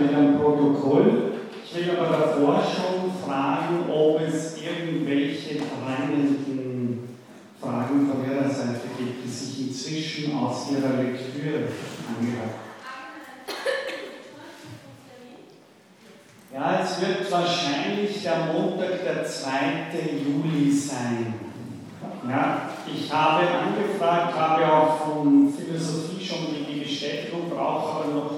mit dem Protokoll. Ich will aber davor schon fragen, ob es irgendwelche brennenden Fragen von Ihrer Seite gibt, die sich inzwischen aus Ihrer Lektüre angehört Ja, es wird wahrscheinlich der Montag, der 2. Juli sein. Ja, ich habe angefragt, habe auch von Philosophie schon die Bestätigung, brauche aber noch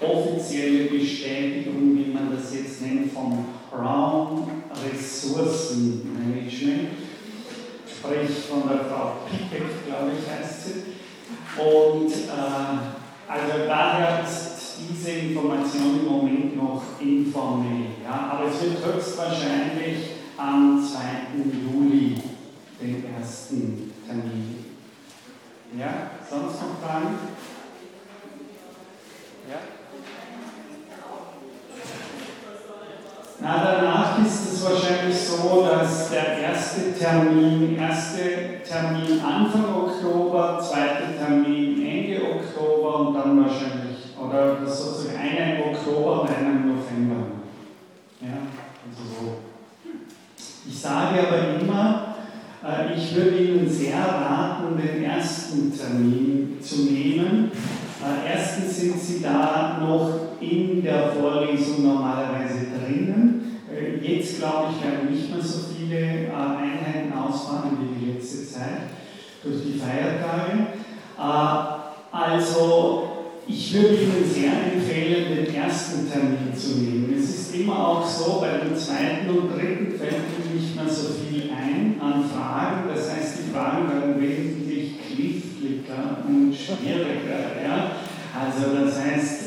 offizielle Bestätigung, wie man das jetzt nennt, vom Raum Ressourcenmanagement, sprich von der Frau Pickett, glaube ich, heißt sie. Und äh, also daher ist diese Information im Moment noch informell. Ja? Aber es wird höchstwahrscheinlich am 2. Juli den ersten Termin. Ja, sonst noch Fragen? Ja? Na, danach ist es wahrscheinlich so, dass der erste Termin, erste Termin Anfang Oktober, zweite Termin Ende Oktober und dann wahrscheinlich, oder sozusagen einer im Oktober und einer im November. Ja, also so. Ich sage aber immer, äh, ich würde Ihnen sehr raten, den ersten Termin zu nehmen. Äh, erstens sind Sie da noch in der Vorlesung normalerweise drinnen. Äh, jetzt glaube ich, werden nicht mehr so viele Einheiten ausfallen wie die letzte Zeit durch die Feiertage. Also ich würde Ihnen sehr empfehlen, den ersten Termin zu nehmen. Es ist immer auch so, bei dem zweiten und dritten fällt Ihnen nicht mehr so viel ein an Fragen. Das heißt, die Fragen werden wesentlich kniffliger und schwieriger. Ja? Also das heißt,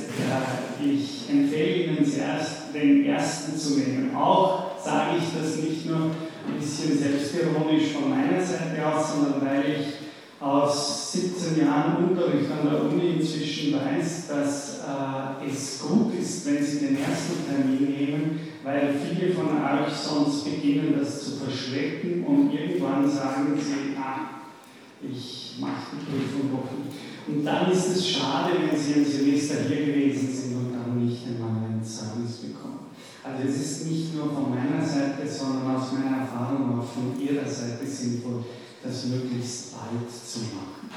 ich empfehle Ihnen zuerst, den ersten zu nehmen. Auch sage ich das nicht nur ein bisschen selbstironisch von meiner Seite aus, sondern weil ich aus 17 Jahren Unterricht an der Uni inzwischen weiß, dass äh, es gut ist, wenn Sie den ersten Termin nehmen, weil viele von euch sonst beginnen, das zu verschrecken und irgendwann sagen sie, ah, ich mache die Prüfung nicht. Und dann ist es schade, wenn Sie ein Semester hier gewesen sind und dann nicht einmal ein Zeugnis bekommen. Also es ist nicht nur von meiner Seite, sondern aus meiner Erfahrung auch von Ihrer Seite sinnvoll, das möglichst bald zu machen.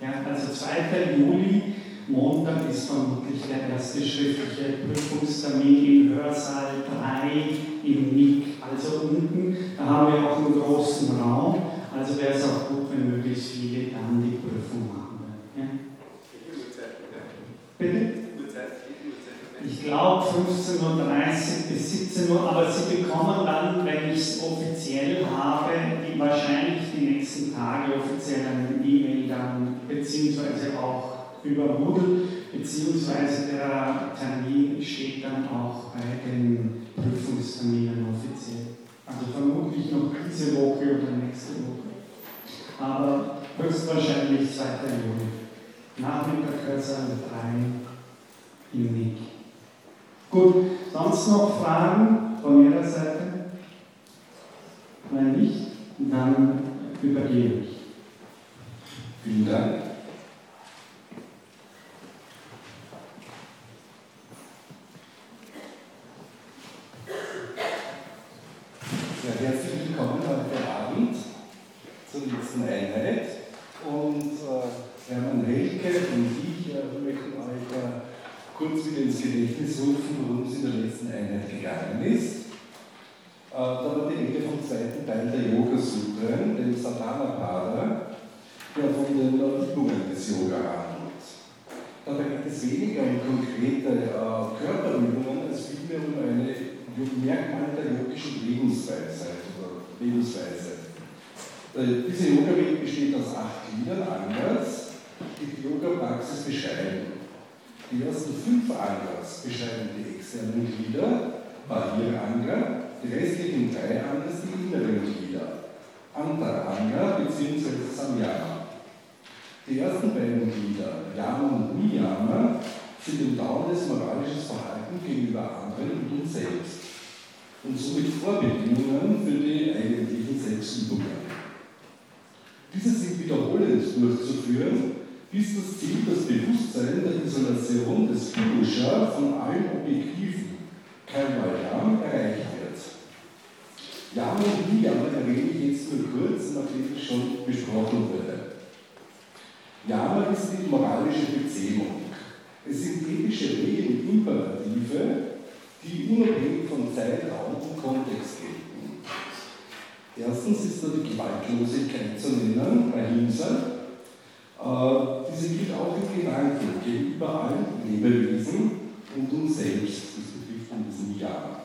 Ja, also 2. Juli, Montag ist vermutlich der erste schriftliche Prüfungstermin im Hörsaal 3 im MIG, also unten. Da haben wir auch einen großen Raum, also wäre es auch gut, wenn möglichst viele dann die Prüfung machen werden. Ja? Bitte? ich glaube 15.30 Uhr bis 17 Uhr, aber Sie bekommen dann, wenn ich es offiziell habe, die, wahrscheinlich die nächsten Tage offiziell eine E-Mail dann, beziehungsweise auch über Moodle, beziehungsweise der Termin steht dann auch bei den Prüfungsterminen offiziell. Also vermutlich noch diese Woche oder nächste Woche. Aber höchstwahrscheinlich 2. Juni. Nachmittag Hörsaal 3 im Weg. Gut, sonst noch Fragen von Ihrer Seite? Wenn nicht, dann übergebe ich. Vielen Dank. Ja, herzlich willkommen heute Abend zur nächsten Einheit. Und äh, Hermann Helke und ich äh, möchten euch äh, kurz wieder ins Gedächtnis rufen, worum es in der letzten Einheit gegangen ist. Äh, da war die Rede vom zweiten Teil der Yoga-Sutren, dem Sadhana-Pada, der von den Übungen des Yoga handelt. Dabei geht es weniger um konkrete äh, Körperübungen, als vielmehr um eine Merkmal der yogischen Lebensweise. Oder Lebensweise. Äh, diese Yoga-Welt besteht aus acht Gliedern, Angas, die die Yoga-Praxis beschreiben. Die ersten fünf Angas beschreiben die externen Glieder, Barriere-Anga, die restlichen drei Angas die inneren Glieder, Anta-Anga bzw. Samyama. Die ersten beiden Glieder, Yama und Niyama, sind im dauerndes moralisches Verhalten gegenüber anderen und uns selbst und somit Vorbedingungen für die eigentlichen Selbstübungen. Diese sind wiederholend durchzuführen bis das Ziel, das Bewusstsein der Isolation des Purusha von allen Objektiven, kein Valjam, erreicht wird. Yama und Niyama erwähne ich jetzt nur kurz, nachdem es schon besprochen wurde. Yama ist die moralische Beziehung. Es sind ethische Regeln und Imperative, die unabhängig von Zeit, Raum und Kontext gelten. Erstens ist da die Gewaltlosigkeit zu nennen, Ahimsa. Äh, diese gilt auch im Gedanken gegenüber allen Lebewesen und uns selbst. Das betrifft in diesem Jahr.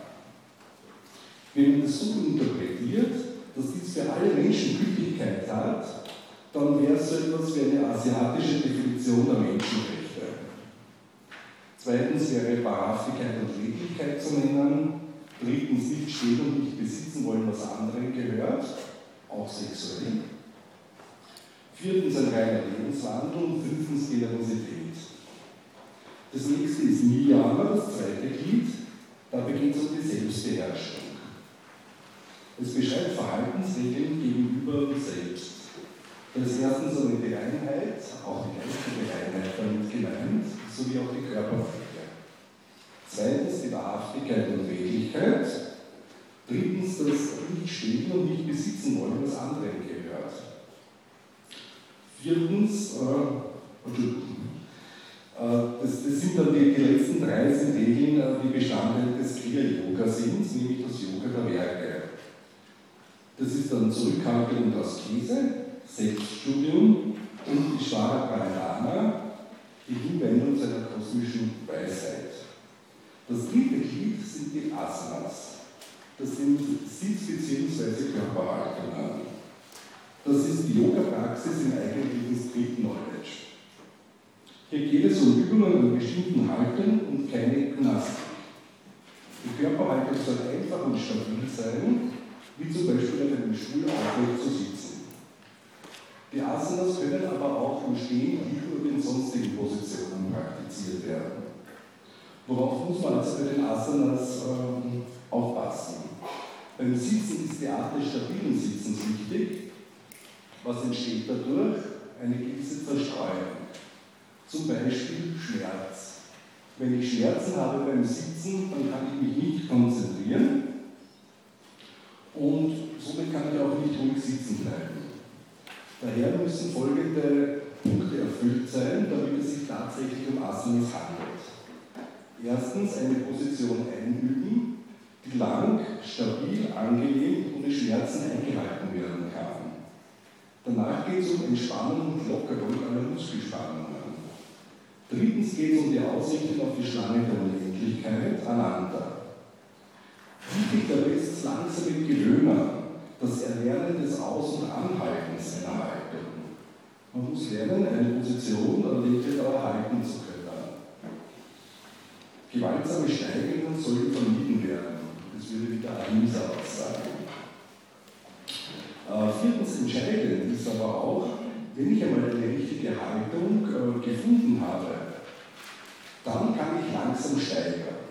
Wenn man das so interpretiert, dass dies für alle Menschen Gültigkeit hat, dann wäre es so etwas wie eine asiatische Definition der Menschenrechte. Zweitens wäre Wahrhaftigkeit und Redlichkeit zu nennen. Drittens nicht stehen und nicht besitzen wollen, was anderen gehört, auch sexuell. Viertens ein reiner Lebenswandel und fünftens Generosität. Das nächste ist Niyama, das zweite Glied. Da beginnt es um die Selbstbeherrschung. Es beschreibt Verhaltensregeln gegenüber uns selbst. Das ist erstens eine Reinheit, auch die geistige Reinheit damit gemeint, sowie auch die Körperpflege. Zweitens die Wahrhaftigkeit und Redlichkeit. Drittens das nicht stehen und nicht besitzen wollen, was anderen gehört. Viertens, äh, äh, das, das, sind dann die, die, letzten drei sind Regeln, äh, die Bestandteil des Kriya-Yoga sind, nämlich das Yoga der Werke. Das ist dann Zurückhaltung und Askese, Selbststudium und die Pranayama, die Hinwendung zu einer kosmischen Weisheit. Das dritte Glied sind die Asanas. Das sind Sitz- bzw. Körperhaltungen. Das ist die Yoga-Praxis im eigentlichen Street Knowledge. Hier geht es um Übungen an bestimmten Halten und keine Gymnastik. Die Körperhaltung soll einfach und stabil sein, wie zum Beispiel auf einem Stuhl aufrecht zu sitzen. Die Asanas können aber auch im Stehen und in sonstigen Positionen praktiziert werden. Worauf muss man also bei den Asanas ähm, aufpassen? Beim Sitzen ist die Art des stabilen Sitzens wichtig. Was entsteht dadurch? Eine gewisse Zerstreuung. Zum Beispiel Schmerz. Wenn ich Schmerzen habe beim Sitzen, dann kann ich mich nicht konzentrieren und somit kann ich auch nicht ruhig sitzen bleiben. Daher müssen folgende Punkte erfüllt sein, damit es sich tatsächlich um Asanas handelt. Erstens eine Position einüben, die lang, stabil, angenehm und ohne Schmerzen eingehalten werden. Danach geht es um Entspannung und Lockerung aller Muskelspannungen. Drittens geht es um die Ausrichtung auf die Schlange der Unendlichkeit, Ananda. Wichtig dabei ist es langsam Gewöhnen, das Erlernen des Aus- und Anhaltens einer Haltung. Man muss lernen, eine Position an der Dauer halten zu können. Gewaltsame Steigungen sollen vermieden werden. Das würde wieder Ahimsa aussagen. Viertens entscheidend ist aber auch, wenn ich einmal eine richtige Haltung äh, gefunden habe, dann kann ich langsam steigern.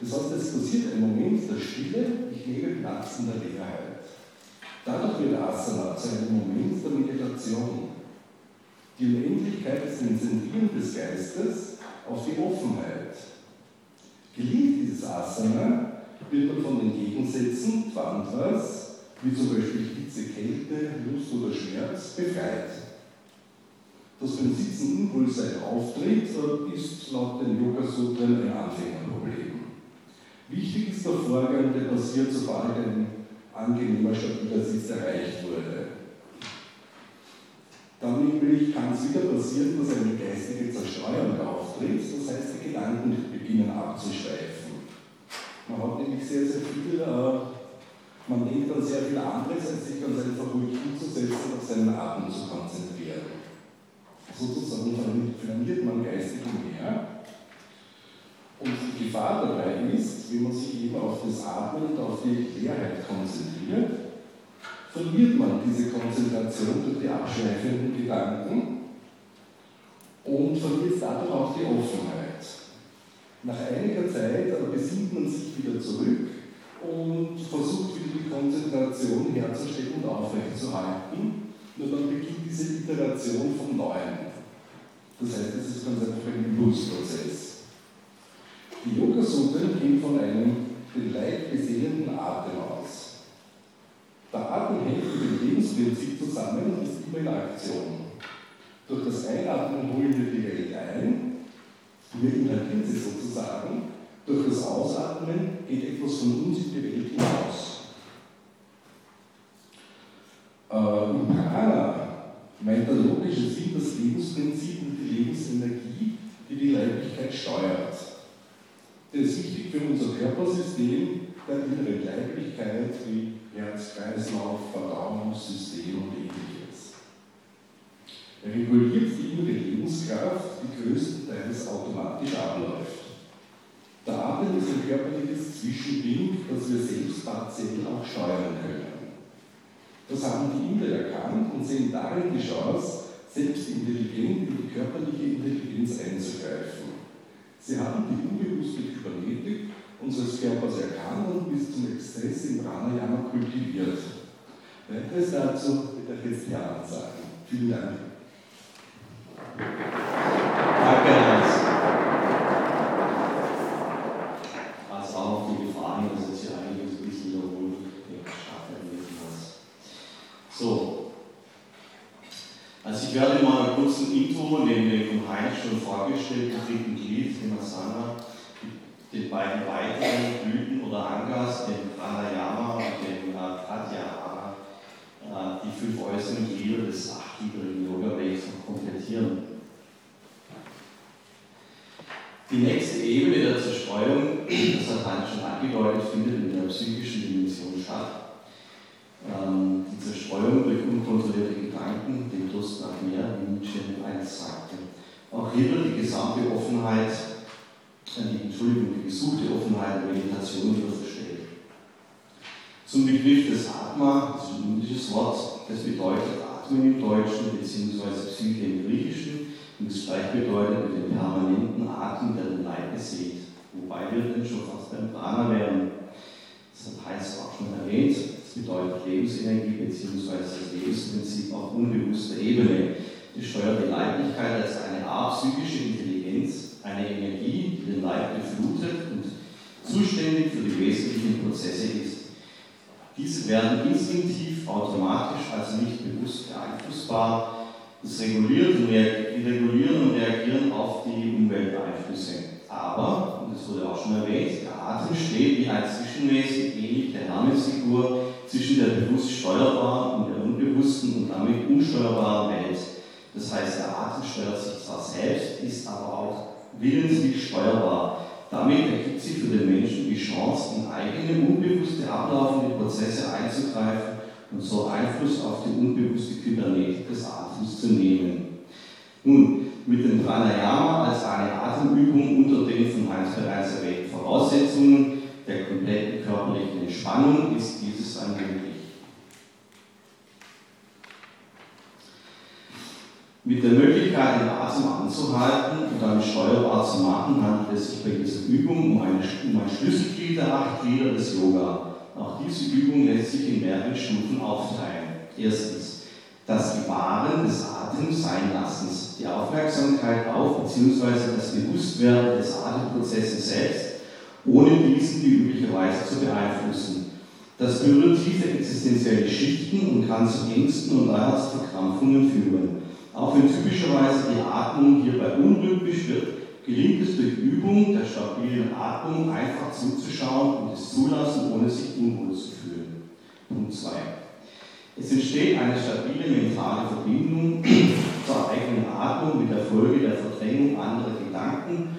Das heißt, es passiert ein Moment der Stille, ich nehme Platz in der Leerheit. Dadurch wird Asana zu einem Moment der Meditation. Die Unendlichkeit ist ein Zentrieren des Geistes auf die Offenheit. Gelingt dieses Asana, wird man von den Gegensätzen, Twantras, wie zum Beispiel Hitze, Kälte, Lust oder Schmerz, befreit. Das beim Sitzen Unwohlsein auftritt, ist laut den Yoga-Sutren ein Anfängerproblem. Wichtig ist der Vorgang, der passiert, sobald ein angenehmer, stabiler Sitz erreicht wurde. Dann nämlich kann es wieder passieren, dass eine geistige Zerstreuung auftritt, das heißt, die Gedanken beginnen abzuschweifen. Man hat nämlich sehr, sehr viel, äh, man denkt an sehr viel anderes, als sich ganz einfach ruhig hinzusetzen und auf seinen Atem zu konzentrieren. Sozusagen verliert man geistig mehr und die Gefahr dabei ist, wenn man sich eben auf das Atmen und auf die Leerheit konzentriert, verliert man diese Konzentration durch die abschweifenden Gedanken und verliert dadurch auch die Offenheit. Nach einiger Zeit besinnt man sich wieder zurück und versucht wieder die Konzentration herzustellen und aufrechtzuerhalten. Nur dann beginnt diese Iteration vom Neuen. Das heißt, es ist ganz einfach ein Übungsprozess. Die Yoga-Sutra geht von einem den Leib beseelenden Atem aus. Der Atem hängt mit dem Lebensprinzip zusammen und ist immer in Aktion. Durch das Einatmen holen wir die Welt ein, wir inhalieren sie sozusagen, durch das Ausatmen geht etwas von uns in die Welt hinaus. Äh, Im Prana meint der logische Sinn das Lebensprinzip und die Lebensenergie, die die Leiblichkeit steuert. Das ist wichtig für unser Körpersystem, der innere Leiblichkeit wie Herz, Kreislauf, Verdauungssystem und ähnliches. Er reguliert die innere Lebenskraft, die größtenteils automatisch abläuft. Der Atem ist ein körperliches Zwischending, das wir selbst partiell auch steuern können. Das haben die Inder erkannt und sehen darin die Chance, selbst intelligent in die körperliche Intelligenz einzugreifen. Sie haben die unbewusste Kybernetik unseres Körpers erkannt und bis zum Exzess im Pranayama kultiviert. Weiteres dazu wird der Christian sagen. Vielen Dank. Das berührt tiefe existenzielle Schichten und kann zu Ängsten und Leidensverkrampfungen führen. Auch wenn typischerweise die Atmung hierbei unrhythmisch wird, gelingt es durch Übung der stabilen Atmung einfach zuzuschauen und es zulassen, ohne sich unwohl zu fühlen. Punkt 2. Es entsteht eine stabile mentale Verbindung zur eigenen Atmung mit der Folge der Verdrängung anderer Gedanken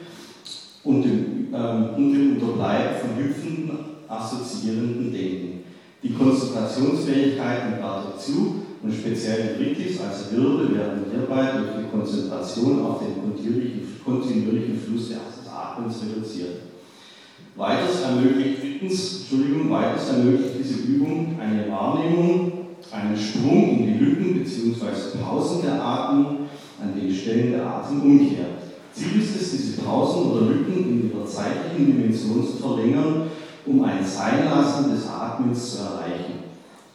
und dem, ähm, und dem Unterbleiben von hüpfenden, assoziierenden Denken. Die Konzentrationsfähigkeit nimmt dadurch zu und speziell Drittes als Würde werden hierbei durch die Konzentration auf den kontinuierlichen Fluss des Atmens reduziert. Weiters ermöglicht drittens, Entschuldigung, weiters ermöglicht diese Übung eine Wahrnehmung, einen Sprung in die Lücken bzw. Pausen der Atmung an den Stellen der Atemumkehr. Ziel ist es, diese Pausen oder Lücken in ihrer zeitlichen Dimension zu verlängern, um ein Seinlassen des Atmens zu erreichen.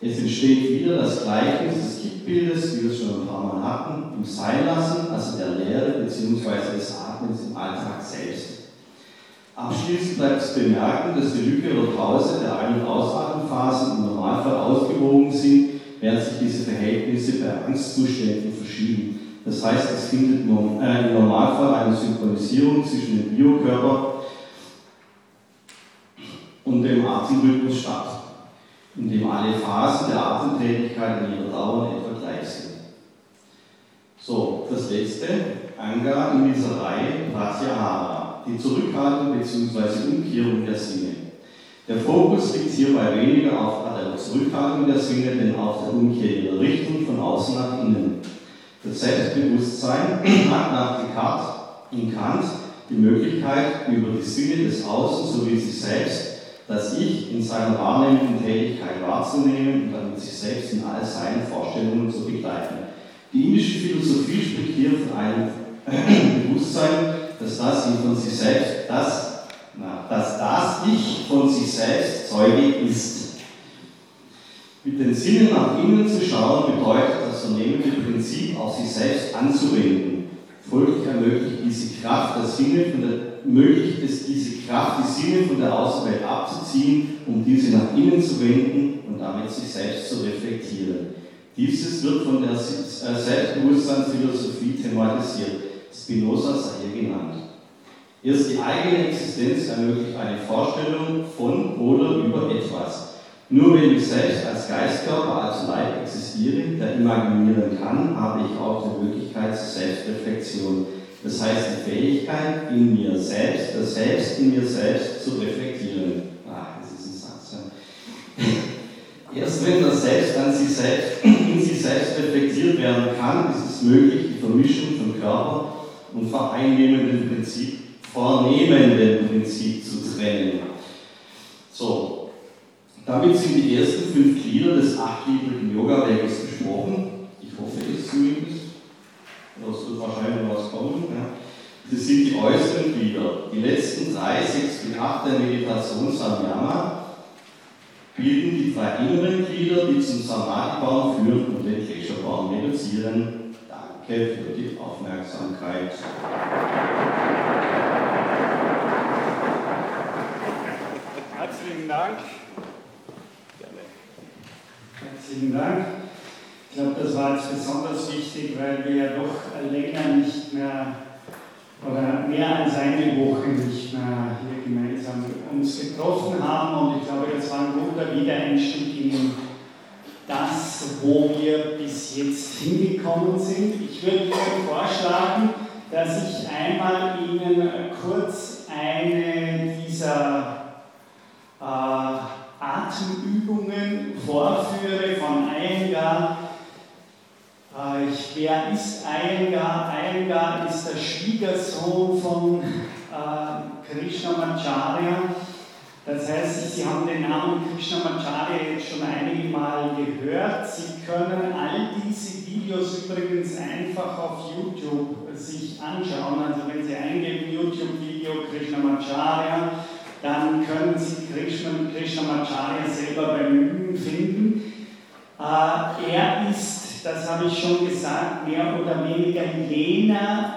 Es entsteht wieder das Gleichnis des Kippbildes, wie wir es schon ein paar Mal hatten, im Seinlassen, also der Lehre bzw. des Atmens im Alltag selbst. Abschließend bleibt zu bemerken, dass die Lücke oder Pause der Ein- und Ausatemphasen im Normalfall ausgewogen sind, während sich diese Verhältnisse bei Angstzuständen verschieben. Das heißt, es findet äh, im Normalfall eine Synchronisierung zwischen dem Biokörper und dem Atemrhythmus statt, in dem alle Phasen der Atemtätigkeit in ihrer Dauer etwa gleich sind. So, das letzte, Anga in dieser Reihe, Pratyahara, die Zurückhaltung bzw. Umkehrung der Sinne. Der Fokus liegt hierbei weniger auf der Zurückhaltung der Sinne, denn auf der Umkehr ihrer Richtung von außen nach innen. Das Selbstbewusstsein hat nach Descartes in Kant die Möglichkeit, über die Sinne des Außen sowie sich selbst, das Ich in seiner wahrnehmenden Tätigkeit wahrzunehmen und damit sich selbst in all seinen Vorstellungen zu begleiten. Die indische Philosophie spricht hier von einem Bewusstsein, dass das von sich selbst, das dass das Ich von sich selbst Zeuge ist. Mit den Sinnen nach innen zu schauen, bedeutet das vernehmende Prinzip auf sich selbst anzuwenden. Folglich ermöglicht diese Kraft der Sinne von der, ermöglicht es diese Kraft, die Sinne von der Außenwelt abzuziehen, um diese nach innen zu wenden und damit sich selbst zu reflektieren. Dieses wird von der äh, Selbstbewusstseinsphilosophie thematisiert. Spinoza sei hier genannt. Erst die eigene Existenz ermöglicht eine Vorstellung von oder über etwas. Nur wenn ich selbst als Geistkörper, als Leib existiere, der imaginieren kann, habe ich auch die Möglichkeit zur Selbstreflexion. Das heißt, die Fähigkeit, in mir selbst, das Selbst in mir selbst zu reflektieren. Ah, das ist ein Satz. Ja. Erst wenn das Selbst an sich selbst, in sich selbst reflektiert werden kann, ist es möglich, die Vermischung von Körper und vereinnehmendem Prinzip vornehmenden Prinzip zu trennen. So, damit sind die ersten fünf Glieder des achtgliedrigen Yoga-Weges besprochen. Ich hoffe es zumindest. Oder es wird wahrscheinlich was kommen. Ja. Das sind die äußeren Glieder. Die letzten drei, sechs und acht der Meditation Samyama bilden die drei inneren Glieder, die zum Samadhi-Baum führen und den Klesha-Baum reduzieren. Danke für die Aufmerksamkeit. Herzlichen Dank. Herzlichen Dank. Ich glaube, das war jetzt besonders wichtig, weil wir ja doch länger nicht mehr oder mehr als eine Woche nicht mehr hier gemeinsam uns getroffen haben und ich glaube, das war ein guter Wiedereinstieg in das, wo wir bis jetzt hingekommen sind. Ich würde Ihnen vorschlagen, dass ich einmal Ihnen kurz eine dieser äh, Atemübungen vorführe von Iyengar. Wer ist Iyengar? Iyengar ist der Schwiegersohn von äh, Krishnamacharya. Das heißt, Sie haben den Namen Krishnamacharya jetzt schon einige Mal gehört. Sie können all diese Videos übrigens einfach auf YouTube sich anschauen. Also wenn Sie eingeben YouTube-Video Krishnamacharya, dann können Sie Krishna, Krishnamacharya selber beim Üben finden. Äh, er ist, das habe ich schon gesagt, mehr oder weniger jener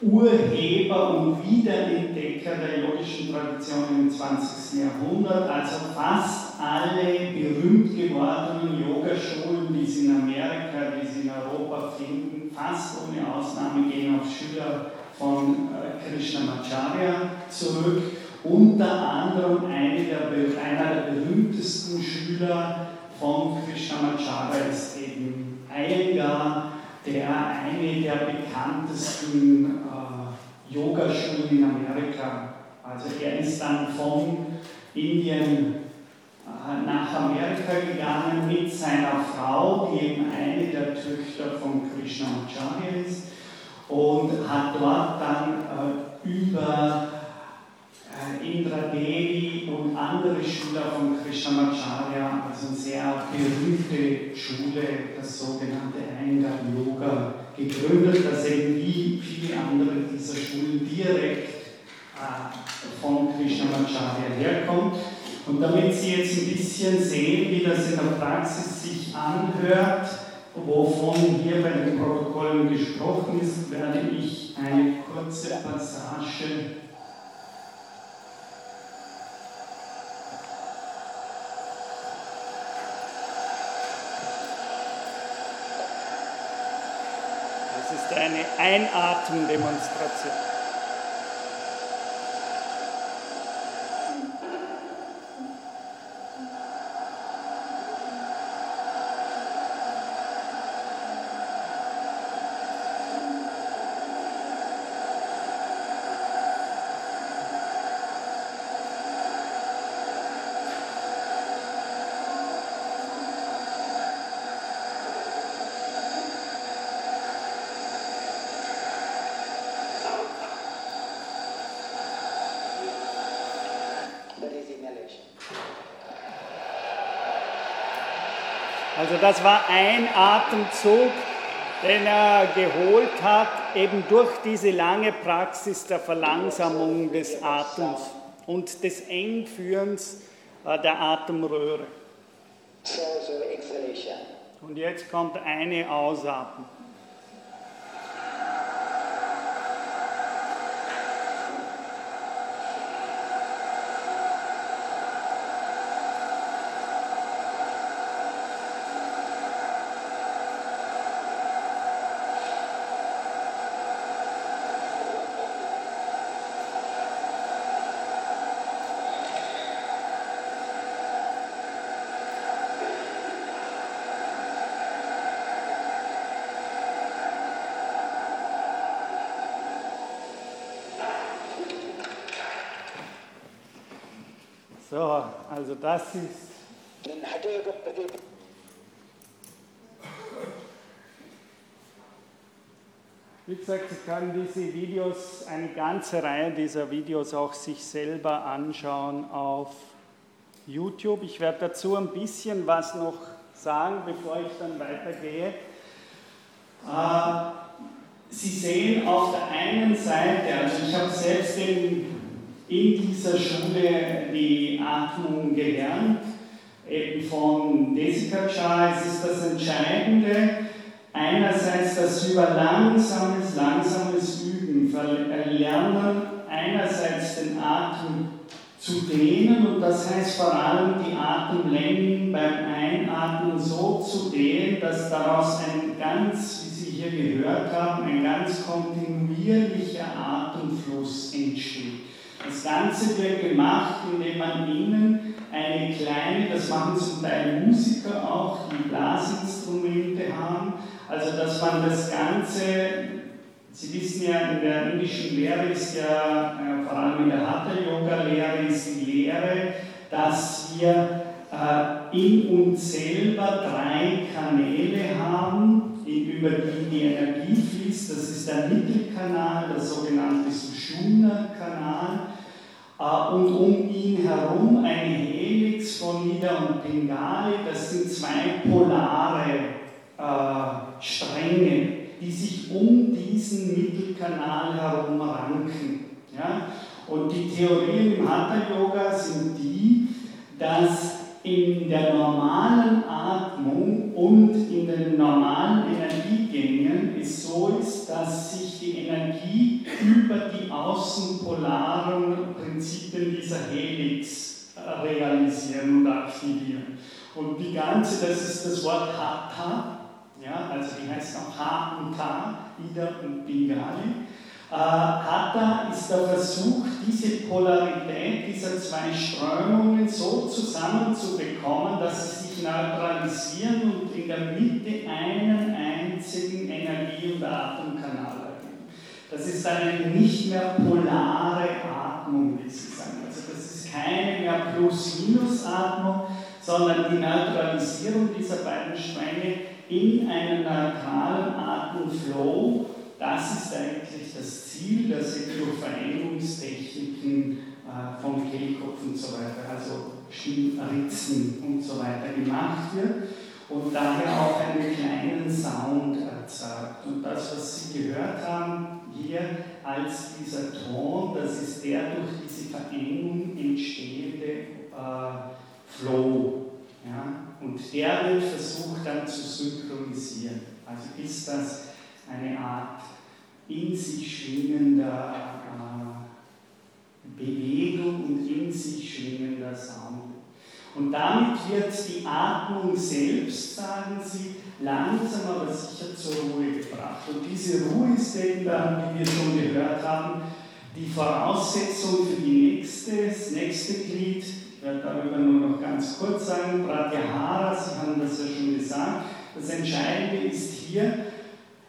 Urheber und Wiederentdecker der yogischen Tradition im 20. Jahrhundert, also fast alle berühmt gewordenen Yogaschulen, die Sie in Amerika, die Sie in Europa finden, fast ohne Ausnahme gehen auf Schüler von äh, Krishnamacharya zurück. Unter anderem eine der, einer der berühmtesten Schüler von Krishnamacharya ist Iyengar, der eine der bekanntesten äh, Yogaschulen in Amerika. Also er ist dann von Indien äh, nach Amerika gegangen mit seiner Frau, die eben eine der Töchter von Krishnamacharya ist, und hat dort dann äh, über Indra Devi und andere Schüler von Krishnamacharya, also eine sehr berühmte Schule, das sogenannte Iyengar Yoga, gegründet, das eben wie viele andere dieser Schulen direkt äh, von Krishnamacharya herkommt. Und damit Sie jetzt ein bisschen sehen, wie das in der Praxis sich anhört, wovon hier bei den Protokollen gesprochen ist, werde ich eine kurze Passage Das ist eine Einatmendemonstration. Also das war ein Atemzug, den er geholt hat, eben durch diese lange Praxis der Verlangsamung des Atems und des Engführens äh, der Atemröhre. Und jetzt kommt eine Ausatmung. So, also das ist. Wie gesagt, Sie können diese Videos, eine ganze Reihe dieser Videos auch sich selber anschauen auf YouTube. Ich werde dazu ein bisschen was noch sagen, bevor ich dann weitergehe. Äh, Sie sehen auf der einen Seite, also ich habe selbst in, in dieser Schule die Atmung gelernt, eben von Desica Chai, es ist das Entscheidende, einerseits das über langsames, langsames Üben verlernen, einerseits den Atem zu dehnen und das heißt vor allem die Atemlängen beim Einatmen so zu dehnen, dass daraus ein ganz, wie Sie hier gehört haben, ein ganz kontinuierlicher Atemfluss entsteht. Das Ganze wird gemacht, indem man innen eine kleine, das machen zum Teil Musiker auch, die Blasinstrumente haben, also dass man das Ganze, Sie wissen ja, in der indischen Lehre ist ja, äh, vor allem in der Hatha-Yoga-Lehre ist die Lehre, dass wir äh, in uns selber drei Kanäle haben, über die die Energie fließt. Das ist der Mittelkanal, der sogenannte Sushumna-Kanal. Äh, und um ihn herum eine Helix von Nida und Bengali. Das sind zwei polare äh, Stränge, die sich um diesen Mittelkanal herum ranken. Ja? Und die Theorien im Hatha-Yoga sind die, dass in der normalen Atmung und in den normalen Energiegängen es so ist, dass sich die Energie über die außenpolaren Prinzipien dieser Helix realisieren und aktivieren. Und die ganze, das ist das Wort Hatha, ja, also die heißt auch Ha und Ta, Ida und Bengali. Äh, Hatha ist der Versuch, diese Polarität dieser zwei Strömungen so zusammenzubekommen, dass sie sich neutralisieren und in der Mitte einen einzigen Energie- und Atemkanal. Das ist eine nicht mehr polare Atmung, wie Sie sagen. Also das ist keine mehr Plus-Minus-Atmung, sondern die Neutralisierung dieser beiden Stränge in einen neutralen Atemflow das ist eigentlich das Ziel, das eben durch Verengungstechniken äh, vom Kehlkopf und so weiter, also Stimmritzen und so weiter gemacht wird und daher auch einen kleinen Sound erzeugt. Und das, was Sie gehört haben hier als dieser Ton, das ist der durch diese Verengung entstehende äh, Flow. Ja? Und der wird versucht dann zu synchronisieren. Also ist das eine Art in sich schwingender äh, Bewegung und in sich schwingender Sound. Und damit wird die Atmung selbst, sagen sie, langsam aber sicher zur Ruhe gebracht. Und diese Ruhe ist eben dann, wie wir schon gehört haben, die Voraussetzung für die nächste, das nächste Glied. Ich werde darüber nur noch ganz kurz sagen. Pratyahara, Sie haben das ja schon gesagt. Das Entscheidende ist hier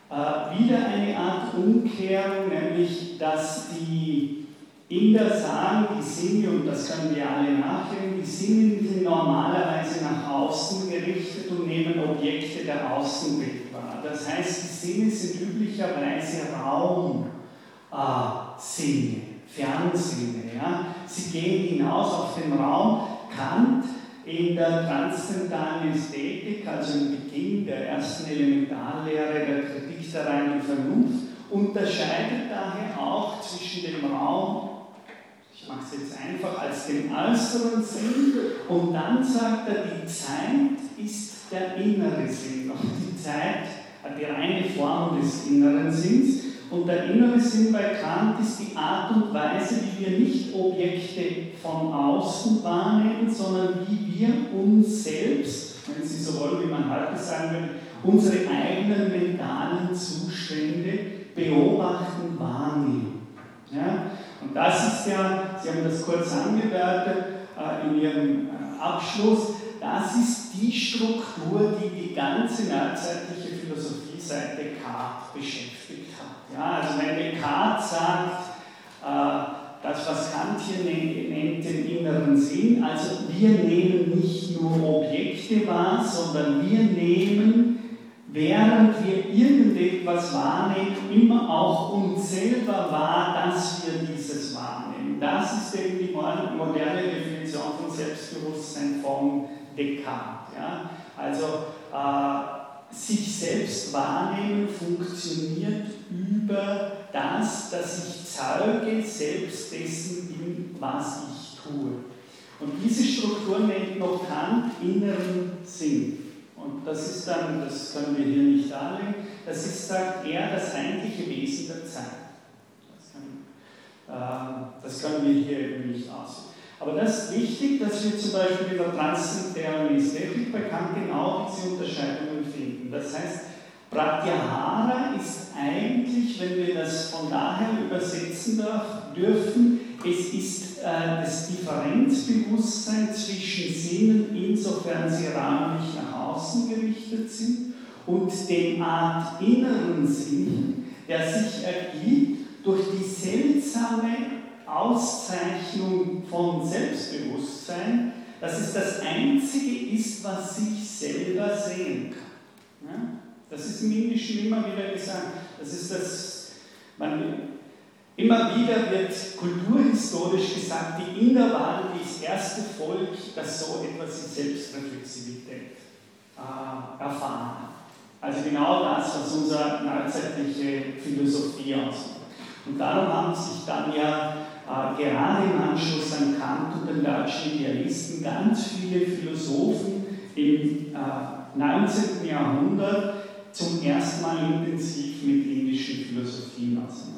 äh, wieder eine Art Umkehrung, nämlich dass die Inder sagen, die Sinne, und das können wir alle nachlesen, die Sinne sind normalerweise nach außen gerichtet und nehmen Objekte der Außenwelt wahr. Das heißt, die Sinne sind üblicherweise Raumsinne, äh, Fernsinne. Ja? Sie gehen hinaus auf den Raum. Kant in der transzendentalen Ästhetik, also im Beginn der ersten Elementarlehre der Kritik der reinen Vernunft, unterscheidet daher auch zwischen dem Raum ich mache es jetzt einfach als den äußeren Sinn und dann sagt er, die Zeit ist der innere Sinn. Und die Zeit hat die reine Form des inneren Sinns. Und der innere Sinn bei Kant ist die Art und Weise, wie wir nicht Objekte von außen wahrnehmen, sondern wie wir uns selbst, wenn Sie so wollen, wie man heute sagen würde, unsere eigenen mentalen Zustände beobachten, wahrnehmen. Ja? Und das ist ja, Sie haben das kurz angedeutet äh, in Ihrem äh, Abschluss, das ist die Struktur, die die ganze neuzeitliche Philosophie seit Descartes beschäftigt hat. Ja, also wenn Descartes sagt, äh, das, was Kant hier nennt, den inneren Sinn, also wir nehmen nicht nur Objekte wahr, sondern wir nehmen während wir irgendetwas wahrnehmen, immer auch uns selber wahr, dass wir dieses wahrnehmen. Das ist eben die moderne Definition von Selbstbewusstsein von Descartes. Ja? Also äh, sich selbst wahrnehmen funktioniert über das, dass ich Zeuge selbst dessen bin, was ich tue. Und diese Struktur nennt noch Kant inneren Sinn. Und das ist dann, das können wir hier nicht darlegen, das ist, sagt er, das eigentliche Wesen der Zeit. Das, kann, äh, das können wir hier eben nicht aussehen. Aber das ist wichtig, dass wir zum Beispiel in der transzendentalen Ästhetik bei Kant genau diese Unterscheidungen finden. Das heißt, Pratyahara ist eigentlich, wenn wir das von daher übersetzen dürfen, es ist äh, das Differenzbewusstsein zwischen Sinnen, insofern sie räumlich nach außen gerichtet sind, und dem Art inneren Sinn, der sich ergibt durch die seltsame Auszeichnung von Selbstbewusstsein, dass es das Einzige ist, was sich selber sehen kann. Ja? Das ist im Indischen immer wieder gesagt. Das ist das, man Immer wieder wird kulturhistorisch gesagt, die Inder waren das erste Volk, das so etwas wie Selbstreflexivität äh, erfahren hat. Also genau das, was unsere neuzeitliche Philosophie ausmacht. Und darum haben sich dann ja äh, gerade im Anschluss an Kant und den deutschen Idealisten ganz viele Philosophen im äh, 19. Jahrhundert zum ersten Mal intensiv mit indischen Philosophien auseinandergesetzt.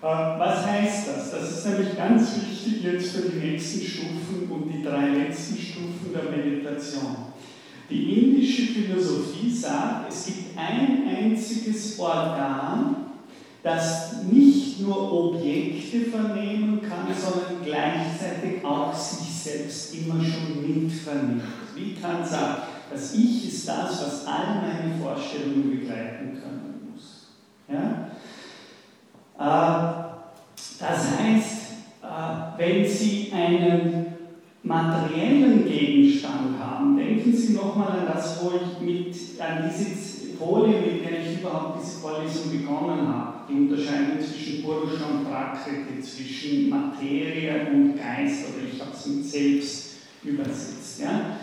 Äh, was heißt das? Das ist nämlich ganz wichtig jetzt für die nächsten Stufen und die drei letzten Stufen der Meditation. Die indische Philosophie sagt, es gibt ein einziges Organ, das nicht nur Objekte vernehmen kann, sondern gleichzeitig auch sich selbst immer schon mitvernimmt. Wie kann sagen, das Ich ist das, was all meine Vorstellungen begleiten können muss. Ja? Äh, das heißt, äh, wenn Sie einen materiellen Gegenstand haben, denken Sie nochmal an das, wo ich mit, an diese Folie, mit der ich überhaupt diese Vorlesung begonnen habe, die Unterscheidung zwischen Purusha und Prakriti, zwischen Materie und Geist, oder ich habe es mit Selbst übersetzt. Ja?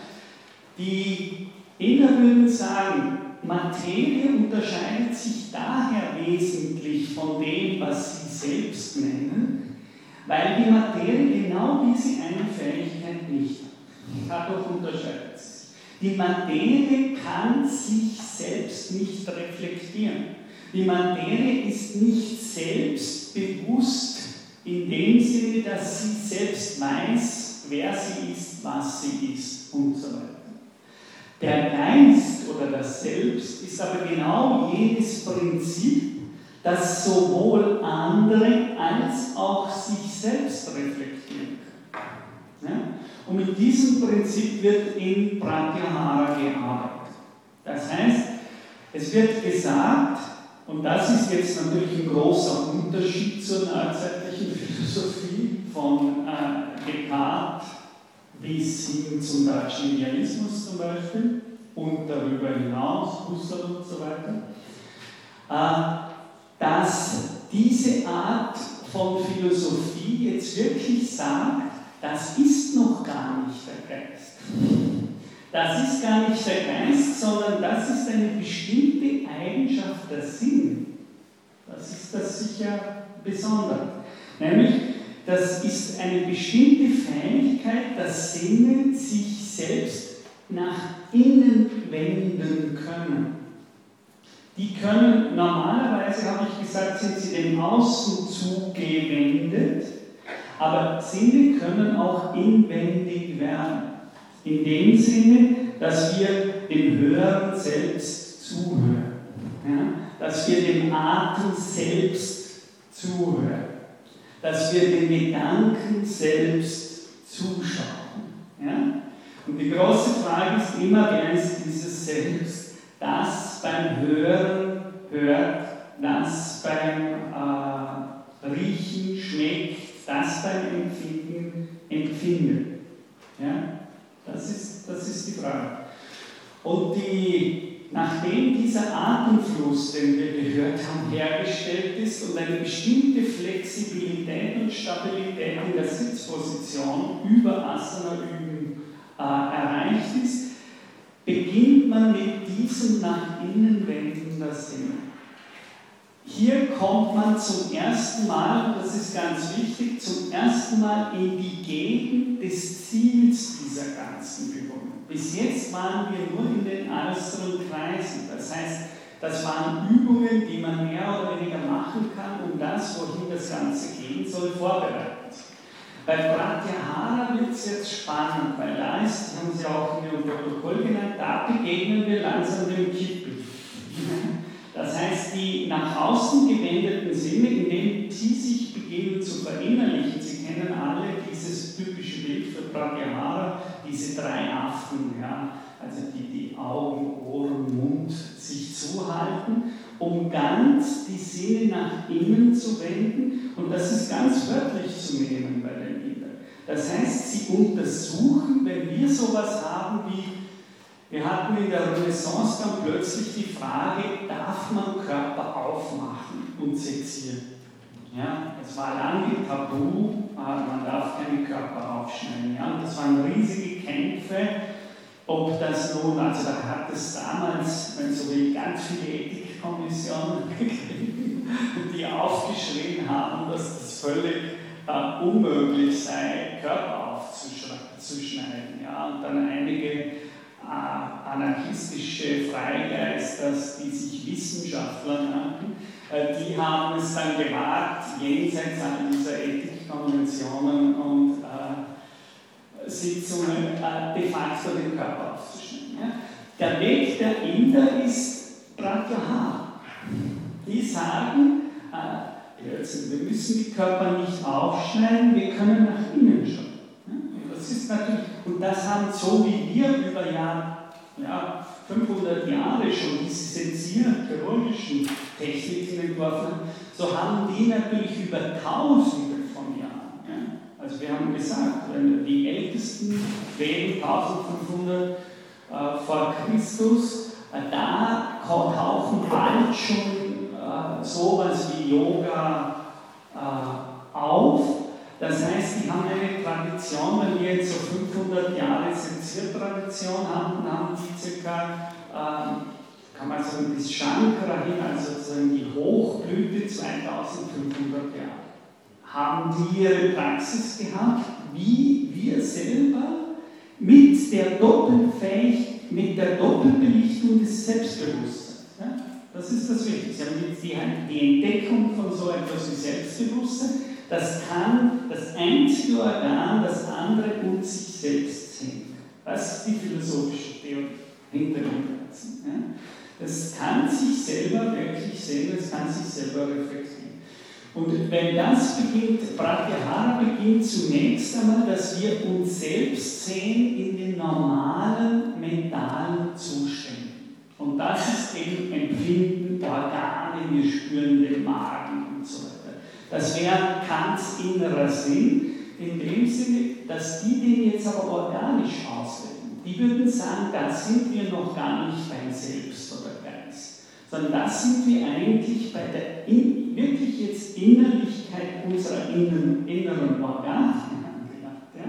Die Inder würden sagen, Materie unterscheidet sich daher wesentlich von dem, was sie selbst nennen, weil die Materie genau diese eine Fähigkeit nicht hat. Dadurch unterscheidet sie sich. Die Materie kann sich selbst nicht reflektieren. Die Materie ist nicht selbstbewusst in dem Sinne, dass sie selbst weiß, wer sie ist, was sie ist und so weiter. Der Geist oder das Selbst ist aber genau jenes Prinzip, das sowohl andere als auch sich selbst reflektieren kann. Ja? Und mit diesem Prinzip wird in Pratyahara gearbeitet. Das heißt, es wird gesagt, und das ist jetzt natürlich ein großer Unterschied zur neuzeitlichen Philosophie von äh, Descartes bis hin zum Idealismus zum Beispiel und darüber hinaus, Husserl und so weiter, äh, dass diese Art von Philosophie jetzt wirklich sagt, das ist noch gar nicht der Geist. Das ist gar nicht der Geist, sondern das ist eine bestimmte Eigenschaft der Sinn. Das ist das sicher Besondere. Nämlich, das ist eine bestimmte Fähigkeit, dass Sinne sich selbst nach innen wenden können. Die können normalerweise, habe ich gesagt, sind sie dem Außen zugewendet, aber Sinne können auch inwendig werden. In dem Sinne, dass wir dem Hören selbst zuhören. Ja? Dass wir dem Atem selbst zuhören. Dass wir den Gedanken selbst zuschauen. Ja? Und die große Frage ist immer, wer ist dieses Selbst, das beim Hören hört, das beim äh, Riechen schmeckt, das beim Empfinden empfindet. Ja? Das ist, das ist die Frage. Und die, nachdem dieser Atemfluss, den wir gehört haben, hergestellt ist und eine bestimmte Flexibilität und Stabilität in der Sitzposition über Asana üben äh, erreicht ist, beginnt man mit diesem nach innen wendender Sinne. Hier kommt man zum ersten Mal, und das ist ganz wichtig, zum ersten Mal in die Gegend des Ziels dieser ganzen Übungen. Bis jetzt waren wir nur in den äußeren Kreisen. Das heißt, das waren Übungen, die man mehr oder weniger machen kann, um das, wohin das Ganze gehen soll, vorbereiten. Bei Pratyahara wird es jetzt spannend, weil da ist, haben Sie auch in Ihrem Protokoll genannt, da begegnen wir langsam dem Kippel. Das heißt, die nach außen gewendeten Sinne, in denen Sie sich beginnen zu verinnerlichen, Sie kennen alle dieses typische Bild für Pratyahara, diese drei Affen, ja, also die die Augen, Ohren, Mund sich zuhalten, um ganz die Sinne nach innen zu wenden. Und das ist ganz wörtlich zu nehmen bei den Kindern. Das heißt, sie untersuchen, wenn wir sowas haben wie wir hatten in der Renaissance dann plötzlich die Frage, darf man Körper aufmachen und sezieren? Ja, es war lange tabu, man darf keine Körper aufschneiden. Ja, und das waren riesige Kämpfe, ob das nun, also da hat es damals, wenn so will, ganz viele Ethikkommissionen gegeben, die aufgeschrieben haben, dass das völlig äh, unmöglich sei, Körper aufzuschneiden. Ja, und dann einige äh, anarchistische Freigeister, die sich Wissenschaftler nannten, äh, die haben es dann gewagt, jenseits all dieser Ethikkonventionen und äh, Sitzungen äh, de facto den Körper aufzuschneiden. Der Weg der Inder ist Pratyahara. Die sagen, äh, wir müssen die Körper nicht aufschneiden, wir können nach innen schauen. Das ist natürlich, und das haben so wie wir über Jahr, ja, 500 Jahre schon diese sensierten chirurgischen Techniken entworfen so haben die natürlich über Tausende von Jahren. Ja. Also wir haben gesagt, die ältesten Quellen 1500 äh, vor Christus, äh, da tauchen bald schon äh, sowas wie Yoga äh, auf das heißt, die haben eine Tradition, wenn wir jetzt so 500 Jahre Sensiertradition haben, haben die circa, äh, kann man sagen, bis Shankara hin, also sozusagen die Hochblüte 2500 Jahre. haben die ihre Praxis gehabt, wie wir selber mit der Doppelfähigkeit, mit der Doppelbelichtung des Selbstbewusstseins. Ja? Das ist das Wichtigste. Sie haben die Entdeckung von so etwas wie Selbstbewusstsein. Das kann das einzige Organ, das andere und sich selbst sehen. Das ist die philosophische Theorie hinter dem Ganzen. Ja? Das kann sich selber wirklich sehen, das kann sich selber reflektieren. Und wenn das beginnt, Pratyahara beginnt zunächst einmal, dass wir uns selbst sehen in den normalen mentalen Zuständen. Und das ist eben Empfinden, Organe, wir spüren den Magen. Das wäre Kants innerer Sinn, in dem Sinne, dass die den jetzt aber organisch auslegen. Die würden sagen, da sind wir noch gar nicht beim Selbst oder Geist, sondern das sind wir eigentlich bei der in wirklich jetzt Innerlichkeit unserer inneren, inneren Organe angelangt. Ja?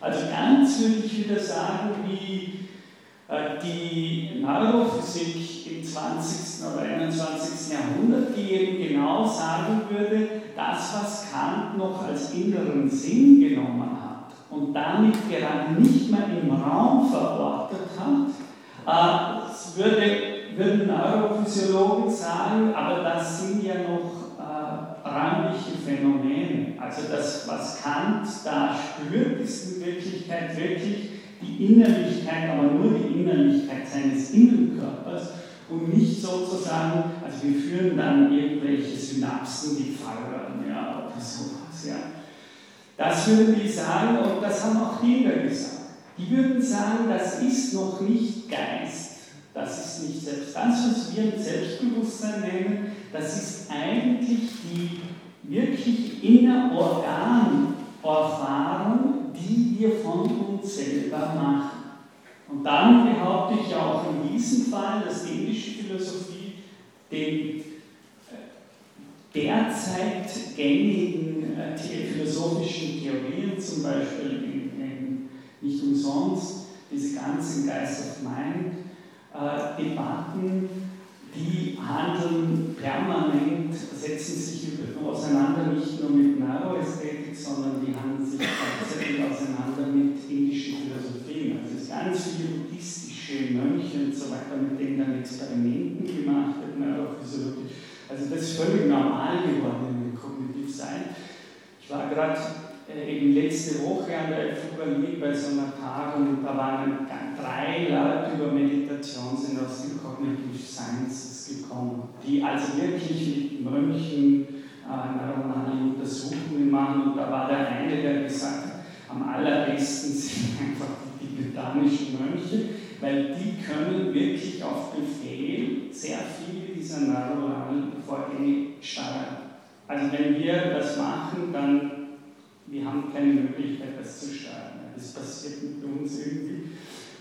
Also ganz würde ich wieder sagen, wie äh, die Neurophysik 20. oder 21. Jahrhundert, die eben genau sagen würde, das, was Kant noch als inneren Sinn genommen hat und damit gerade nicht mehr im Raum verortet hat, äh, würde, würden Neurophysiologen sagen, aber das sind ja noch räumliche Phänomene. Also das, was Kant da spürt, ist in Wirklichkeit wirklich die Innerlichkeit, aber nur die Innerlichkeit seines Innenkörpers und nicht sozusagen, also wir führen dann irgendwelche Synapsen, die feuern, ja, oder sowas, ja. Das würden die sagen, und das haben auch Kinder gesagt. Die würden sagen, das ist noch nicht Geist, das ist nicht selbst. Das, was wir Selbstbewusstsein nennen, das ist eigentlich die wirklich Innerorganerfahrung, die wir von uns selber machen. Und dann behaupte ich auch in diesem Fall, dass die indische Philosophie den äh, derzeit gängigen äh, philosophischen Theorien, zum Beispiel in, in, nicht umsonst, diese ganzen Geist of Mind, äh, Debatten die handeln permanent, setzen sich auseinander nicht nur mit Neuroästhetik, sondern die handeln sich tatsächlich auseinander mit indischen Philosophien. Es ist ganz viele buddhistische Mönche und so weiter, mit denen dann Experimenten gemacht wird, Neurophysiologie. Also das ist völlig normal geworden im Kognitivsein. Ich war gerade äh, eben letzte Woche an der FUGALI bei so einer Tagung und da waren drei Leute über Meditation sind aus dem Cognitive Sciences gekommen, die also wirklich mit Mönchen äh, neuronale Untersuchungen machen und da war der eine, der gesagt hat, am allerbesten sind einfach tibetanischen Mönche, weil die können wirklich auf Befehl sehr viele dieser neuronalen Vorgänge steuern. Also wenn wir das machen, dann wir haben keine Möglichkeit, das zu steuern. Das passiert mit uns irgendwie.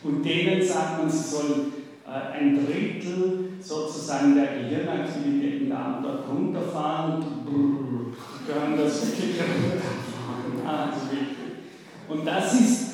Und denen sagt man, sie sollen äh, ein Drittel sozusagen der Gehirnaktivitäten da und dort runterfahren können das wirklich runterfahren. Also Und das ist,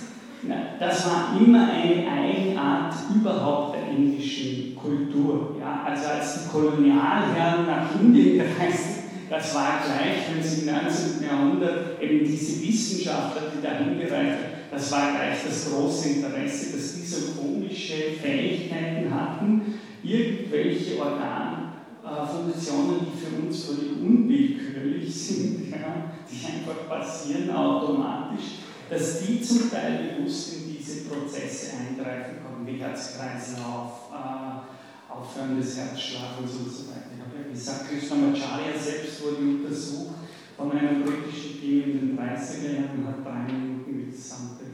das war immer eine Eigenart überhaupt der indischen Kultur. Ja? Also als die Kolonialherren nach Indien gereist das war gleich, wenn Sie im 19. Jahrhundert eben diese Wissenschaftler, die da hingereicht haben, das war gleich das große Interesse, dass diese komische Fähigkeiten hatten, irgendwelche Organfunktionen, die für uns völlig unwillkürlich sind, ja, die einfach passieren automatisch, dass die zum Teil bewusst in diese Prozesse eingreifen konnten, wie Herzkreislauf, äh, Aufhören des Herzschlagens und so weiter. Ich gesagt, Krishnamacharya selbst wurde untersucht von einem britischen Team in den 30er Jahren und hat drei Minuten mit gesamte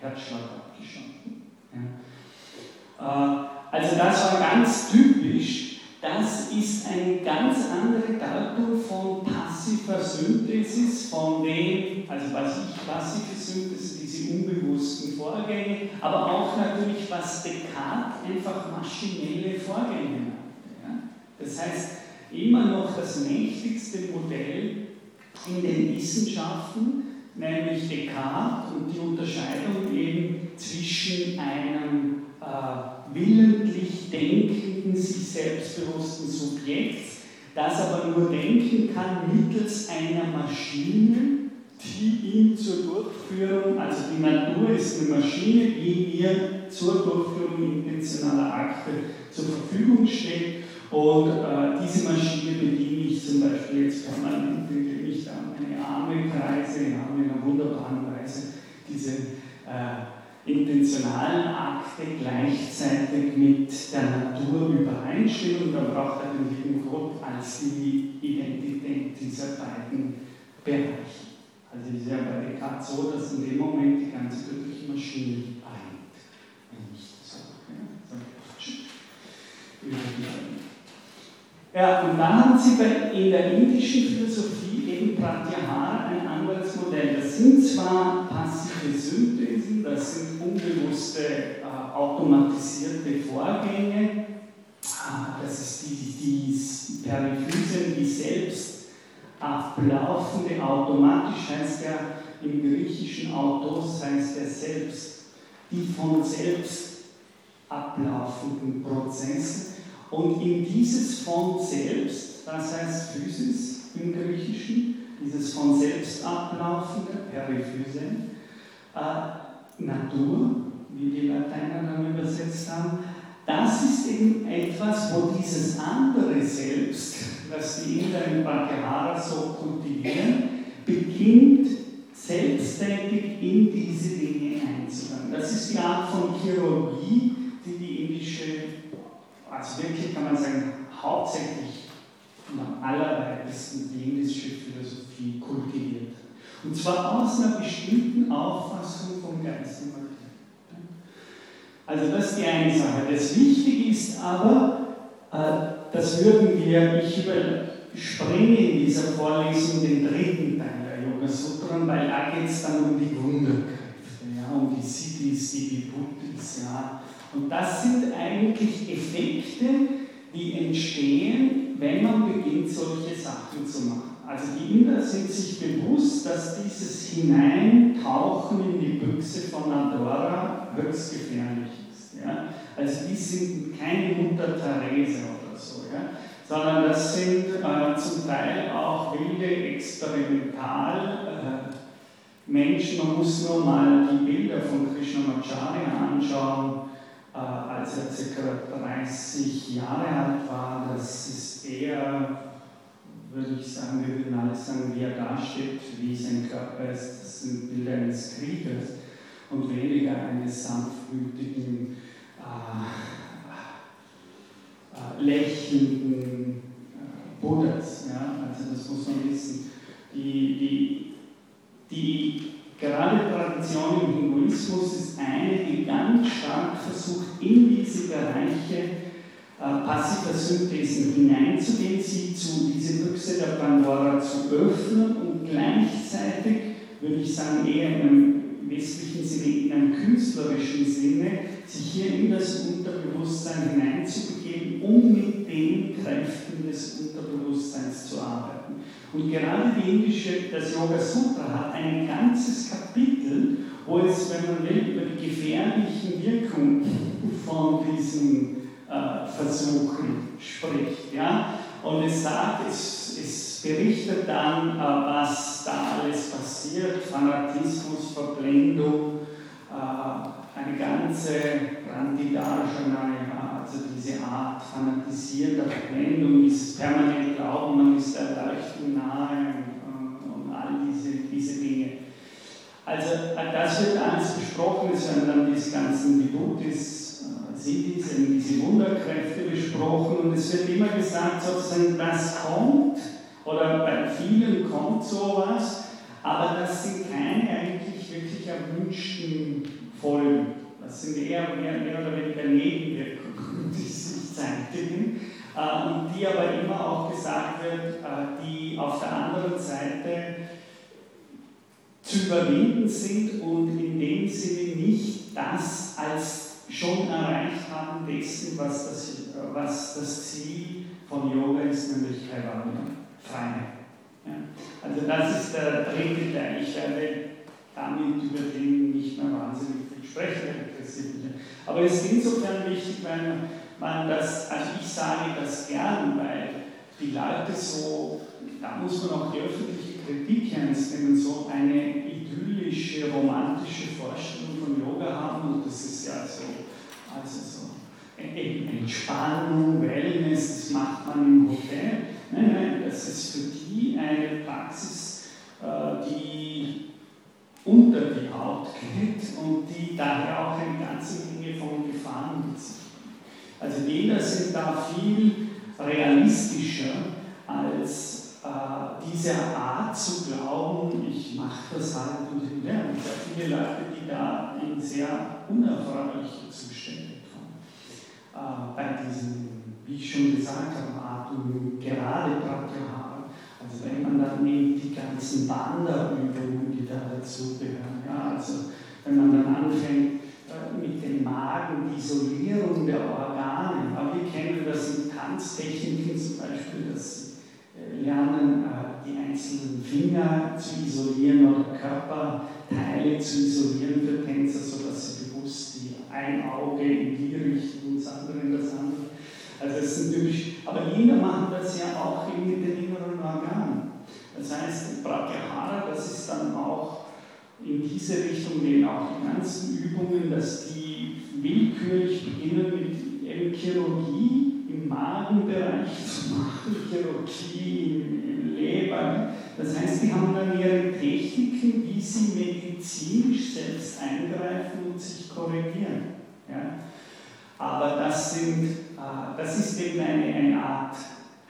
Herzschlag abgeschossen. Ja. Äh, also das war ganz typisch. Das ist eine ganz andere Deutung von passiver Synthesis, von dem, also was ich passive Synthesis, diese unbewussten Vorgänge, aber auch natürlich, was Descartes einfach maschinelle Vorgänge nennt. Das heißt, immer noch das mächtigste Modell in den Wissenschaften, nämlich Descartes und die Unterscheidung eben zwischen einem äh, willentlich denkenden, sich selbstbewussten Subjekt, das aber nur denken kann mittels einer Maschine, die ihm zur Durchführung, also die Natur ist eine Maschine, die mir zur Durchführung intentionaler Akte zur Verfügung steht. Und äh, diese Maschine bediene ich zum Beispiel jetzt permanent, indem ich da meine Arme kreise, ja, in einer wunderbaren Weise diese äh, intentionalen Akte gleichzeitig mit der Natur übereinstimmen. Und da braucht er den lieben Gott als die Identität dieser beiden Bereiche. Also ist ja bei Descartes so, dass in dem Moment die ganze göttliche Maschine eint. Wenn ich das sage. Ja, und dann haben Sie bei, in der indischen Philosophie eben Pratyahara Modell. Das sind zwar passive Synthesen, das sind unbewusste, äh, automatisierte Vorgänge, das ist die, die Periphysen, die selbst ablaufende, automatisch heißt ja im griechischen Autos, heißt ja selbst, die von selbst ablaufenden Prozesse. Und in dieses von selbst, das heißt Physis im Griechischen, dieses von selbst ablaufende, Periphysen, äh, Natur, wie die Lateiner dann übersetzt haben, das ist eben etwas, wo dieses andere Selbst, das die Inder in Bhattacharya so kultivieren, beginnt selbsttätig in diese Dinge einzugehen. Das ist die Art von Chirurgie, die die indische, also wirklich kann man sagen, hauptsächlich am allerweitesten die indische Philosophie kultiviert. Und zwar aus einer bestimmten Auffassung vom Geist und Materie. Also das ist die eine Sache. Das Wichtige ist aber, äh, das würden wir, ich überspringe in dieser Vorlesung den dritten Teil der Yoga Sutren, weil da geht es dann um die Wunderkräfte, ja, um die Siddhis, die Vibhutis. Ja. Und das sind eigentlich Effekte, die entstehen, wenn man beginnt, solche Sachen zu machen. Also die Inder sind sich bewusst, dass dieses Hineintauchen in die Büchse von Andorra höchst gefährlich ist. Ja. Also die sind keine Mutter Therese oder so, ja, sondern das sind äh, zum Teil auch wilde Experimentalmenschen. Äh, Man muss nur mal die Bilder von Krishnamacharya anschauen, äh, als er ca. 30 Jahre alt war. Das ist eher, würde ich sagen, wir würden alles sagen, wie er dasteht, wie sein Körper ist. Das sind Bilder eines Kriegers und weniger eines sanftmütigen äh, äh, lächelnden äh, Buddhas. Ja? Also das muss man wissen. Die, die, die gerade Tradition im Hinduismus ist eine, die ganz stark versucht, in diese Bereiche passiver Synthesen hineinzugehen, sie zu diese Büchse der Pandora zu öffnen und gleichzeitig, würde ich sagen, eher in einem westlichen Sinne, in einem künstlerischen Sinne, sich hier in das Unterbewusstsein hineinzubegeben, um mit den Kräften des Unterbewusstseins zu arbeiten. Und gerade die indische, das Yoga Sutra hat ein ganzes Kapitel, wo es, wenn man will, über die gefährlichen Wirkungen von diesen äh, Versuchen spricht. Ja? Und es sagt, es, es berichtet dann, äh, was da alles passiert, Fanatismus, Verblendung, äh, eine ganze Randidarjana, also diese Art fanatisierter Verblendung, dieses permanente Glauben, man ist der Erleuchtung nahe und, all diese, diese Dinge. Also das wird alles besprochen, es werden dann diese ganzen Vibhutis, äh, Siddhis, diese Wunderkräfte besprochen und es wird immer gesagt, sozusagen, das kommt, oder bei vielen kommt sowas, aber das sind keine eigentlich wirklich erwünschten Folgen. Das sind eher mehr, mehr oder weniger Nebenwirkungen, die sich zeitigen äh, und die aber immer auch gesagt wird, äh, die auf der anderen Seite zu überwinden sind und in dem Sinne nicht das als schon erreicht haben dessen, was das, was das Ziel von Yoga ist, nämlich Kaivalya, Freiheit. Ja. Also das ist der dritte Teil. Ich werde damit über den nicht mehr wahnsinnig viel sprechen, aber es ist insofern wichtig, weil man das, also ich sage das gern, weil die Leute so, da muss man auch die öffentliche Kritik ernst nehmen, so eine idyllische, romantische Vorstellung von Yoga haben und das ist ja so, also so Entspannung, Wellness, das macht man im Hotel. Nein, nein, das ist für die eine Praxis, äh, die unter die Haut geht und die daher auch eine ganze Menge von Gefahren mit sich Also Bilder sind da viel realistischer als äh, diese Art zu glauben, ich mache das halt und. Es gibt viele Leute, die da in sehr unerfreuliche Zustände kommen. Äh, bei diesen, wie ich schon gesagt habe, Atmung, gerade Pratyahara. Also wenn man dann nimmt die ganzen Wanderübungen, die da dazugehören, ja, also wenn man dann anfängt, äh, mit dem Magen, die Isolierung der Organe. Aber wir kennen das in Tanztechniken zum Beispiel, dass sie äh, lernen, äh, die einzelnen Finger zu isolieren oder Körperteile zu isolieren für Tänzer, sodass sie bewusst die ein Auge in die Richtung und das andere in das andere. Also das ist natürlich, aber Inder machen das ja auch mit den inneren Organen. Das heißt, Pratyahara, das ist dann auch in diese Richtung gehen auch die ganzen Übungen, dass die willkürlich beginnen mit Chirurgie im Magenbereich zu machen, Chirurgie im Leber. Das heißt, die haben dann ihre Techniken, wie sie medizinisch selbst eingreifen und sich korrigieren. Ja? Aber das, sind, äh, das ist eben eine, eine Art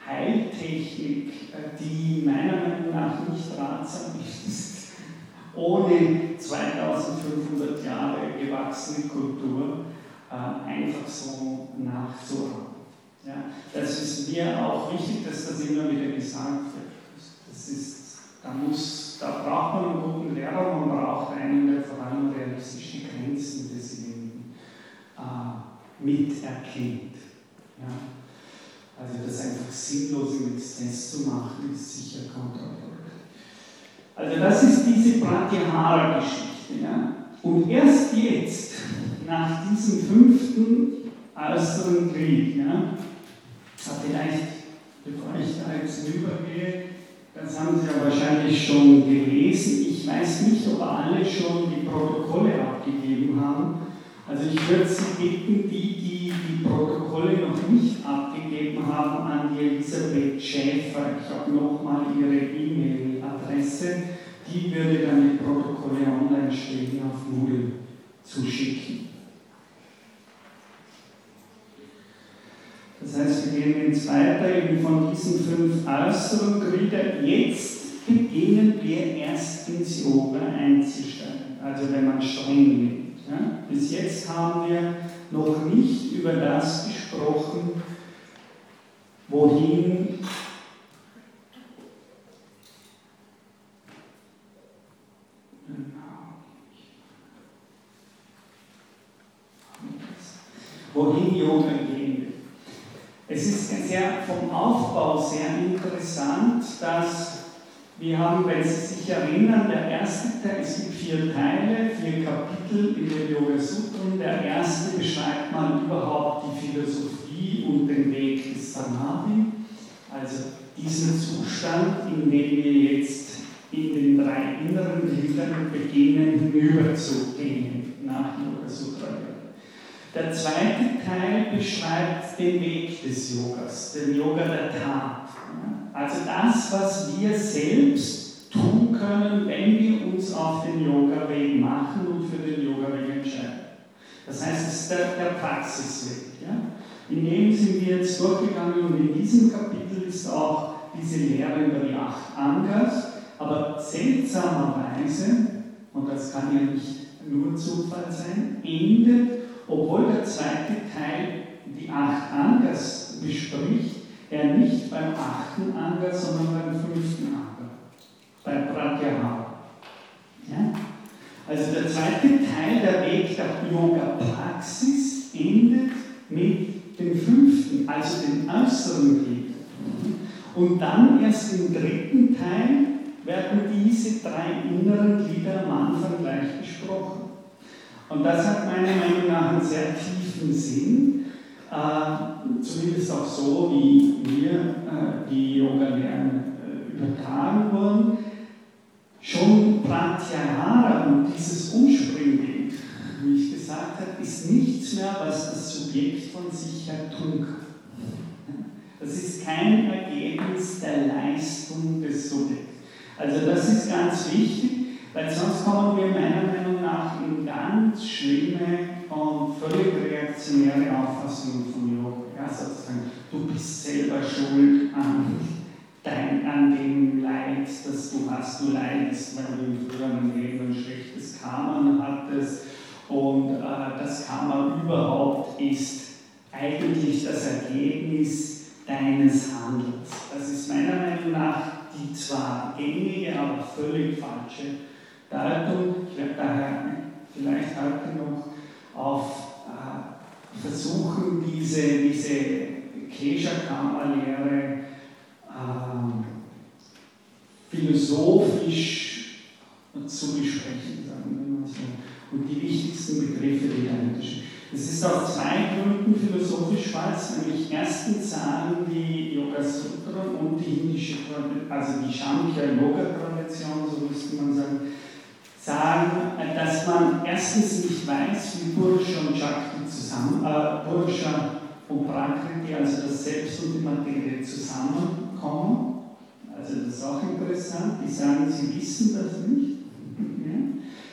Heiltechnik, die meiner Meinung nach nicht ratsam ist ohne 2500 Jahre gewachsene Kultur äh, einfach so nachzuhaben. Ja, das ist mir auch wichtig, dass das immer wieder gesagt wird. Das ist, da, muss, da braucht man einen guten Lehrer, man braucht einen, der vor allem realistische Grenzen des Lebens äh, miterkennt. Ja. Also das einfach sinnlos im Exzess zu machen, ist sicher kontraproduktiv. Also das ist diese Pratyahara-Geschichte. Ja? Und erst jetzt, nach diesem fünften äußeren Krieg, ja, vielleicht, bevor ich da jetzt rübergehe, das haben Sie ja wahrscheinlich schon gelesen. Ich weiß nicht, ob alle schon die Protokolle abgegeben haben. Also ich würde Sie bitten, die, die die Protokolle noch nicht abgegeben haben, an die Elisabeth Schäfer. Ich habe nochmal ihre E-Mail Adresse, die würde dann die Protokolle online stehen auf Moodle zuschicken. Das heißt, wir gehen jetzt weiter eben von diesen fünf äußeren Gliedern. Jetzt beginnen wir erst ins Yoga einzusteigen, also wenn man streng nimmt. Ja? Bis jetzt haben wir noch nicht über das gesprochen, wohin Yoga gehen will. Es ist sehr, vom Aufbau sehr interessant, dass wir haben, wenn Sie sich erinnern, der erste Teil, es gibt vier Teile, vier Kapitel in den Yoga Sutren. Der erste beschreibt mal überhaupt die Philosophie und den Weg des Samadhi, also diesen Zustand, in dem wir jetzt in den drei inneren Gliedern beginnen hinüberzugehen nach Yoga Sutra. Der zweite Teil beschreibt den Weg des Yogas, den Yoga der Tat. Also das, was wir selbst tun können, wenn wir uns auf den Yoga-Weg machen und für den Yoga-Weg entscheiden. Das heißt, es ist der, der Praxisweg. Ja? In dem sind wir jetzt durchgegangen und in diesem Kapitel ist auch diese Lehre über die acht Angas, aber seltsamerweise, und das kann ja nicht nur Zufall sein, endet obwohl der zweite Teil die acht Angas bespricht, er nicht beim achten Anga, sondern beim fünften Anga, bei Pratyahara. Ja? Also der zweite Teil, der Weg der Yoga-Praxis, endet mit dem fünften, also dem äußeren Glied. Und dann erst im dritten Teil werden diese drei inneren Glieder am Anfang gleich besprochen. Und das hat meiner Meinung nach einen sehr tiefen Sinn. Äh, zumindest auch so, wie wir äh, die Yoga-Lernen äh, übertragen wurden, schon Pratyahara und dieses Umspringen, wie ich gesagt habe, ist nichts mehr, was das Subjekt von sich her tun kann. Das ist kein Ergebnis der Leistung des Subjekts. Also das ist ganz wichtig, weil sonst kommen wir meiner Meinung nach in ganz schlimme und völlig reaktionäre Auffassungen von Yoga. Ja, sozusagen, du bist selber schuld an, dein, an dem Leid, das du hast. Du leidest, weil du im früheren Leben ein schlechtes Karma hattest. Und äh, das Karma überhaupt ist eigentlich das Ergebnis deines Handelns. Das ist meiner Meinung nach die zwar gängige, aber völlig falsche Deutung. Ich werde daher vielleicht heute noch auf äh, versuchen, diese, diese Kesha-Kammer-Lehre äh, philosophisch zu besprechen, sagen wir mal so, und die wichtigsten Begriffe, die dahinter stehen. Es ist aus zwei Gründen philosophisch falsch, nämlich erstens sagen die Yoga Sutra und die indische, also die Shankhya Yoga Tradition, so müsste man sagen, sagen, dass man erstens nicht weiß, wie Purusha und Shakti zusammen, äh, Purusha und Prakriti, also das Selbst und die Materie zusammenkommen. Also das ist auch interessant. Die sagen, sie wissen das nicht.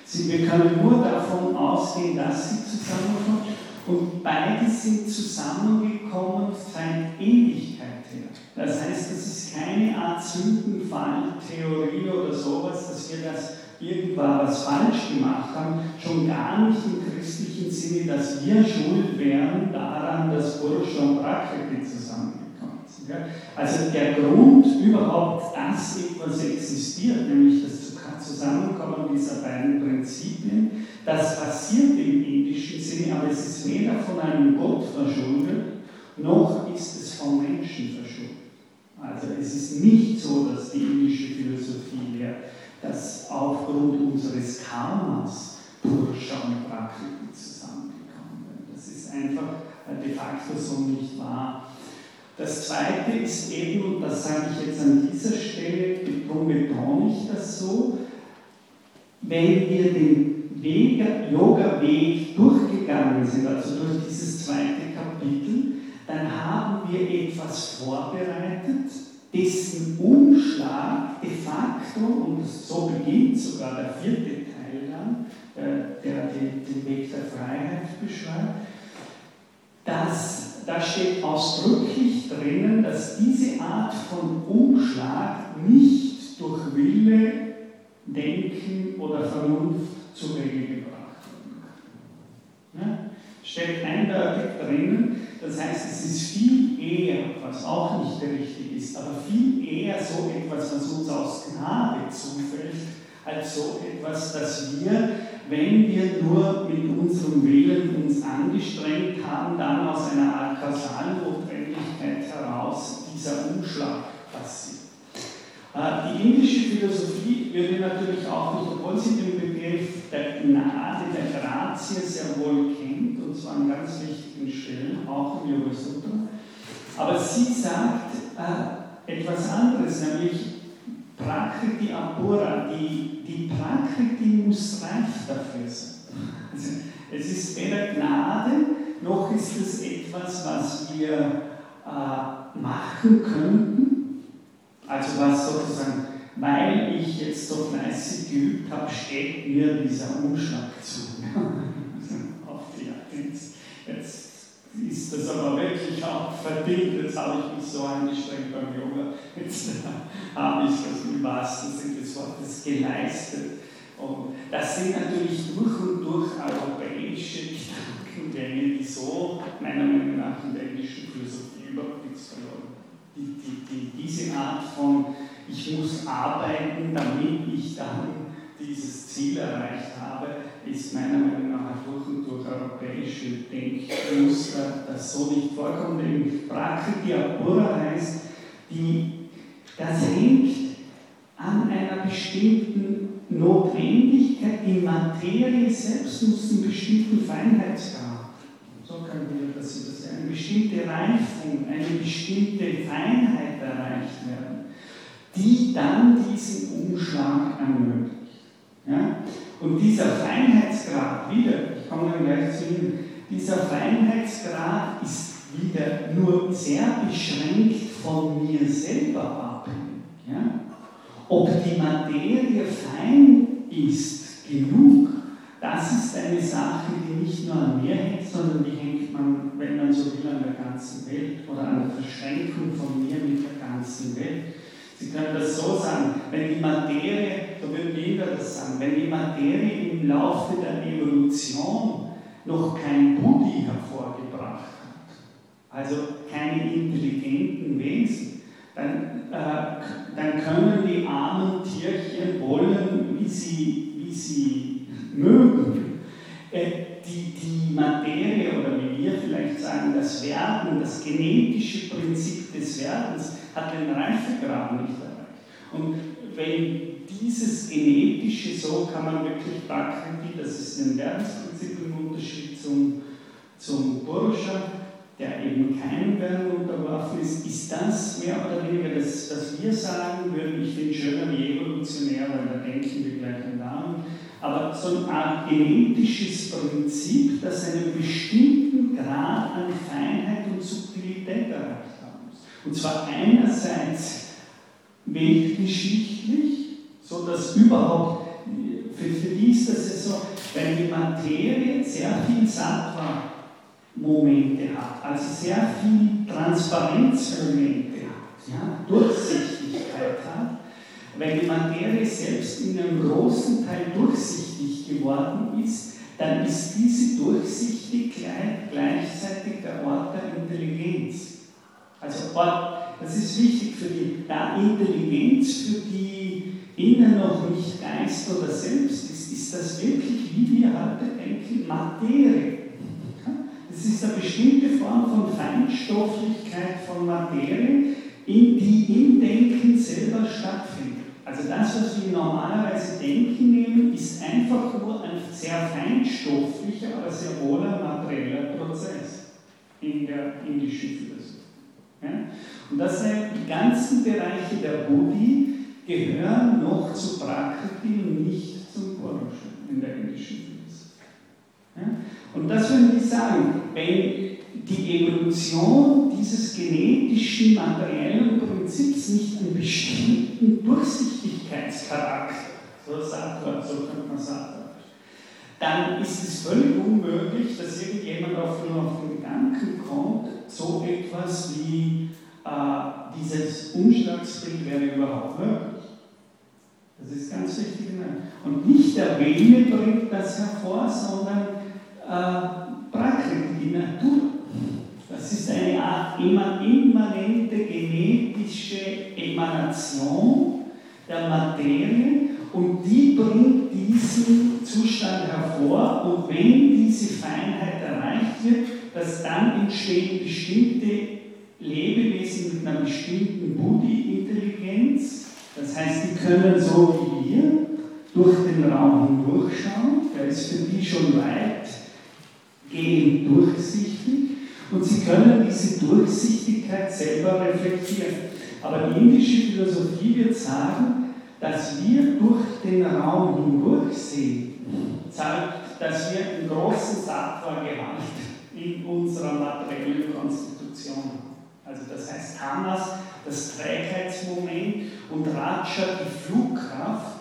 Sie, wir können nur davon ausgehen, dass sie zusammenkommen. Und beide sind zusammengekommen seit Ähnlichkeit her. Das heißt, das ist keine Art Sündenfalltheorie oder sowas, dass wir das irgendwann was falsch gemacht haben, schon gar nicht im christlichen Sinne, dass wir schuld wären daran, dass Purusha und Prakriti zusammengekommen sind. Ja? Also der Grund überhaupt, dass etwas existiert, nämlich das Zusammenkommen dieser beiden Prinzipien, das passiert im indischen Sinne, aber es ist weder von einem Gott verschuldet, noch ist es vom Menschen verschuldet. Also es ist nicht so, dass die indische Philosophie lehrt, dass aufgrund unseres Karmas Purusha und Prakriti zusammengekommen sind. Das ist einfach de facto so nicht wahr. Das zweite ist eben, und das sage ich jetzt an dieser Stelle, betone ich das so, wenn wir den Yoga-Weg durchgegangen sind, also durch dieses zweite Kapitel, dann haben wir etwas vorbereitet, dessen Umschlag de facto, und so beginnt sogar der vierte Teil dann, äh, der den Weg der Freiheit beschreibt, dass, da steht ausdrücklich drinnen, dass diese Art von Umschlag nicht durch Wille, Denken oder Vernunft zur Regel gebracht werden kann. Ja? Steht eindeutig drinnen, das heißt, es ist viel eher, was auch nicht richtig ist, aber viel eher so etwas, was uns aus Gnade zufällt, als so etwas, das wir, wenn wir nur mit unserem Willen uns angestrengt haben, dann aus einer Art Kausalnotwendigkeit heraus dieser Umschlag passiert. Äh, die indische Philosophie würde natürlich auch nicht, obwohl sie den Begriff der Gnade, der Grazie sehr wohl kennt, zwar an ganz wichtigen Stellen, auch im Yoga Sutra, aber sie sagt äh, etwas anderes, nämlich Prakriti Apura, die, die Prakriti muss reif dafür sein. Also, es ist weder Gnade, noch ist es etwas, was wir äh, machen könnten, also was sozusagen, weil ich jetzt so fleißig geübt habe, steht mir dieser Umschlag zu. Latenz. Jetzt ist das aber wirklich auch verdient. Jetzt habe ich mich so angestrengt beim Yoga. Jetzt habe ich das im wahrsten Sinne des Wortes geleistet. Und das sind natürlich durch und durch europäische Gedankengänge, die so meiner Meinung nach in der englischen Philosophie überhaupt nichts verloren. Die, die, die, diese Art von, ich muss arbeiten, damit ich dann dieses Ziel erreicht habe, ist meiner Meinung nach durch und durch europäische Denkmuster, das so nicht vorkommt. Denn Prakriti Apura heißt, die, das hängt an einer bestimmten Notwendigkeit. Die Materie selbst muss einen bestimmten Feinheitsgrad so wir das übersehen, eine bestimmte Reifung, eine bestimmte Feinheit erreicht werden, die dann diesen Umschlag ermöglicht. Ja? Und dieser Feinheitsgrad, wieder, ich komme dann gleich zu Ihnen, dieser Feinheitsgrad ist wieder nur sehr beschränkt von mir selber abhängig. Ja? Ob die Materie fein ist genug, das ist eine Sache, die nicht nur an mir hängt, sondern die hängt man, wenn man so will, an der ganzen Welt oder an der Verschränkung von mir mit der ganzen Welt. Sie können das so sagen, wenn die Materie, so würden Kinder das sagen, wenn die Materie im Laufe der Evolution noch kein Buddhi hervorgebracht hat, also keine intelligenten Wesen, dann, äh, dann können die armen Tierchen wollen, wie sie, wie sie mögen. Äh, die, die Materie, oder wie wir vielleicht sagen, das Werden, das genetische Prinzip des Werdens, hat den Reifegrad nicht erreicht. Und wenn dieses genetische, so kann man wirklich Prakriti, das ist ein Werdensprinzip im Unterschied zum, zum Purusha, der eben keinem Werden unterworfen ist, ist das mehr oder weniger das, was wir sagen würden, ich bin schöner wie evolutionär, weil da denken wir gleich an Namen, aber so eine Art genetisches Prinzip, das einen bestimmten Grad an Feinheit und Subtilität erreicht haben muss. Und zwar einerseits weltgeschichtlich, so dass überhaupt, für, für die ist das so, wenn die Materie sehr viel Sattva-Momente hat, also sehr viel Transparenzmomente hat, ja, Durchsichtigkeit hat, wenn die Materie selbst in einem großen Teil durchsichtig geworden ist, dann ist diese Durchsichtigkeit gleichzeitig der Ort der Intelligenz. Also das ist wichtig für die da Intelligenz, für die innen noch nicht Geist oder Selbst ist, ist das wirklich, wie wir heute denken, Materie. Es ist eine bestimmte Form von Feinstofflichkeit von Materie, in die im Denken selber stattfindet. Also das, was wir normalerweise denken nehmen, ist einfach nur ein sehr feinstofflicher, aber sehr wohl ein materieller Prozess in der indischen Philosophie. Ja? Und das sind die ganzen Bereiche der Buddhi, gehören noch zu Prakriti und nicht zum Purusha in der indischen. Ja? Und das würde ich sagen, wenn die Evolution dieses genetischen, materiellen Prinzips nicht einen bestimmten Durchsichtigkeitscharakter, so sagt man, so könnte man sagen, dann ist es völlig unmöglich, dass irgendjemand auf, nur auf den Gedanken kommt, so etwas wie äh, dieses Umschlagsbild wäre überhaupt möglich. Das ist ganz wichtig. Und nicht der Wille bringt das hervor, sondern äh, Prakriti, die Natur. Das ist eine Art immanente genetische Emanation der Materie und die bringt diesen Zustand hervor und wenn diese Feinheit erreicht wird, dass dann entstehen bestimmte Lebewesen mit einer bestimmten Buddhi-Intelligenz, das heißt, die können so wie wir durch den Raum hindurchschauen, der ist für die schon weitgehend durchsichtig und sie können diese Durchsichtigkeit selber reflektieren. Aber die indische Philosophie wird sagen, dass wir durch den Raum hindurch sehen, zeigt, dass wir einen großen Sattva-Gehalt in unserer materiellen Konstitution haben. Also das heißt Tamas, das Trägheitsmoment und Raja, die Flugkraft,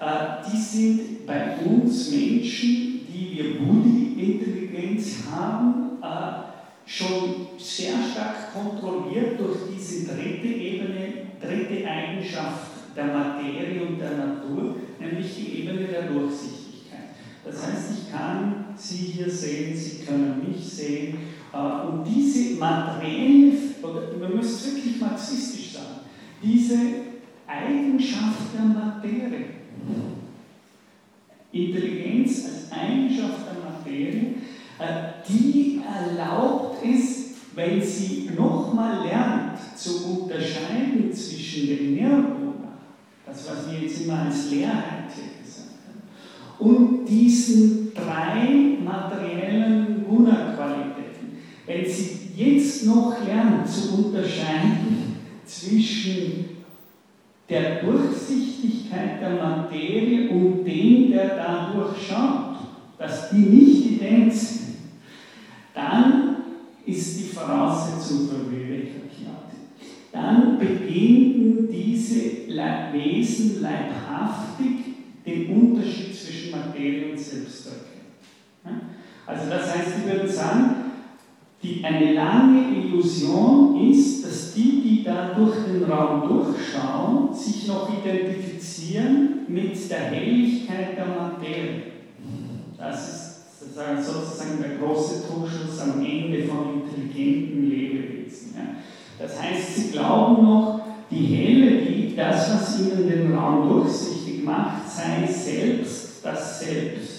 äh, die sind bei uns Menschen, die wir Buddhi-Intelligenz haben, äh, schon sehr stark kontrolliert durch diese dritte Ebene, dritte Eigenschaft der Materie und der Natur, nämlich die Ebene der Durchsichtigkeit. Das heißt, ich kann Sie hier sehen, Sie können mich sehen. Äh, und diese materielle, oder man muss es wirklich marxistisch sagen, diese Eigenschaft der Materie, Intelligenz als Eigenschaft der Materie, äh, die erlaubt es, wenn sie nochmal lernt, zu unterscheiden zwischen dem Nirguna, das was wir jetzt immer als Leerheit hier gesagt haben, und diesen drei materiellen Guna-Qualitäten. jetzt noch lernt zu unterscheiden zwischen der Durchsichtigkeit der Materie und dem, der da durchschaut, dass die nicht ident sind, dann ist die Voraussetzung für Vivekakhyati. Dann beginnen diese Wesen leibhaftig den Unterschied zwischen Materie und Selbst. Also das heißt, die würden sagen, die, eine lange Illusion ist, dass die, die da durch den Raum durchschauen, sich noch identifizieren mit der Helligkeit der Materie. Das ist sozusagen, sozusagen der große Trugschluss am Ende von intelligenten Lebewesen. Ja. Das heißt, sie glauben noch, die Helle, die, das, was ihnen den Raum durchsichtig macht, sei selbst das Selbst.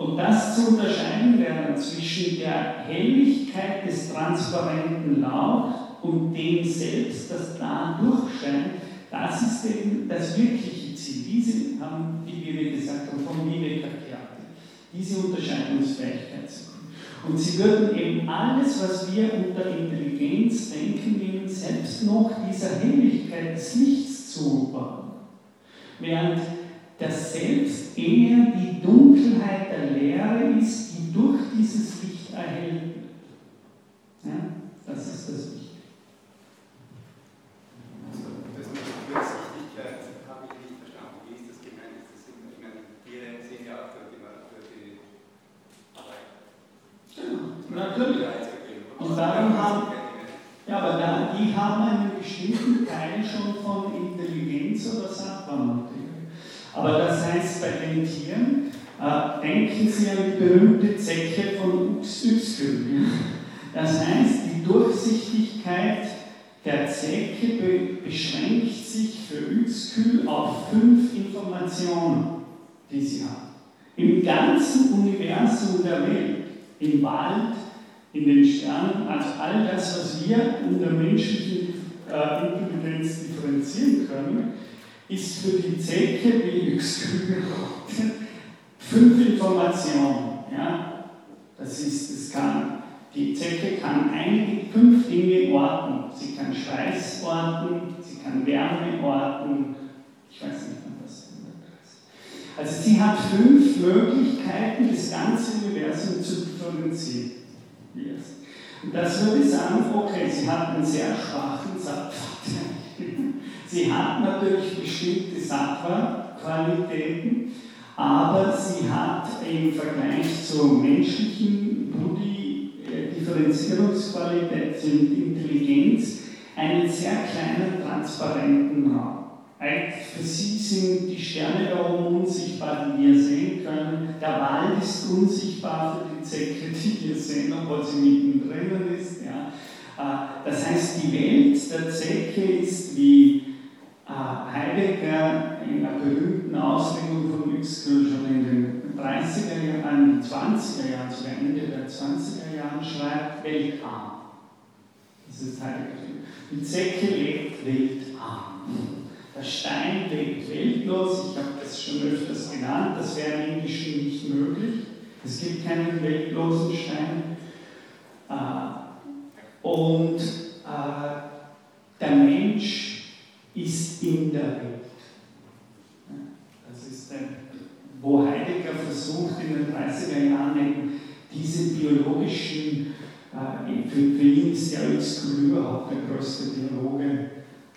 Und das zu unterscheiden wäre zwischen der Helligkeit des transparenten Laut und dem Selbst, das da durchscheint, das ist eben das wirkliche Ziel. Diese haben, wie wir gesagt haben, von Vivekakyati, diese Unterscheidungsfähigkeit tun. Und sie würden eben alles, was wir unter Intelligenz denken, ihnen selbst noch dieser Helligkeit des Lichts zubauen. Während das Selbst eher die Dunkelheit der Lehre ist, die durch dieses Licht erhellt wird. Ja, das ist das Wichtige. Also, das mit der Kurzsichtigkeit habe ich nicht verstanden. Wie ist das gemeint? Das sind, ich meine, Tiere sehen ja auch durch die, durch die Arbeit. Genau, natürlich. Und darum haben, ja, aber da, die haben einen bestimmten Teil schon von Intelligenz oder Sattva-Materie. Aber das heißt, bei den Tieren, äh, denken Sie an die berühmte Zecke von Uxkül. Das heißt, die Durchsichtigkeit der Zecke be beschränkt sich für Uxkül auf fünf Informationen, die sie hat. Im ganzen Universum der Welt, im Wald, in den Sternen, also all das, was wir unter menschlichen äh, Intelligenz differenzieren können, ist für die Zecke wie Yxkügel fünf Informationen. Ja? Das ist, es kann, die Zecke kann einige fünf Dinge orten. Sie kann Schweiß orten, sie kann Wärme orten, ich weiß nicht was. Also sie hat fünf Möglichkeiten, das ganze Universum zu differenzieren. Yes. Und das würde sagen, okay, sie hat einen sehr schwachen Satz. Sie hat natürlich bestimmte Sattva-Qualitäten, aber sie hat im Vergleich zur menschlichen Buddhi-Differenzierungsqualität und Intelligenz einen sehr kleinen transparenten Raum. Für sie sind die Sterne da oben unsichtbar, die wir sehen können. Der Wald ist unsichtbar für die Zecke, die wir sehen, obwohl sie mittendrin ist. Ja. Äh, das heißt, die Welt der Zecke ist wie äh, Heidegger in einer berühmten Auslegung von Uexküll schon in den 30er Jahren, 20er Jahren, sogar Ende der 20er Jahren schreibt, weltarm. Das ist Heidegger. Die Zecke lebt weltarm. Der Stein lebt weltlos. Ich habe das schon öfters genannt. Das wäre im Indischen nicht möglich. Es gibt keinen weltlosen Stein. Und äh, der Mensch ist in der Welt. Das ist ein, wo Heidegger versucht in den 30er Jahren diese biologischen, äh, für, ihn ist ja Exclu überhaupt der größte Biologe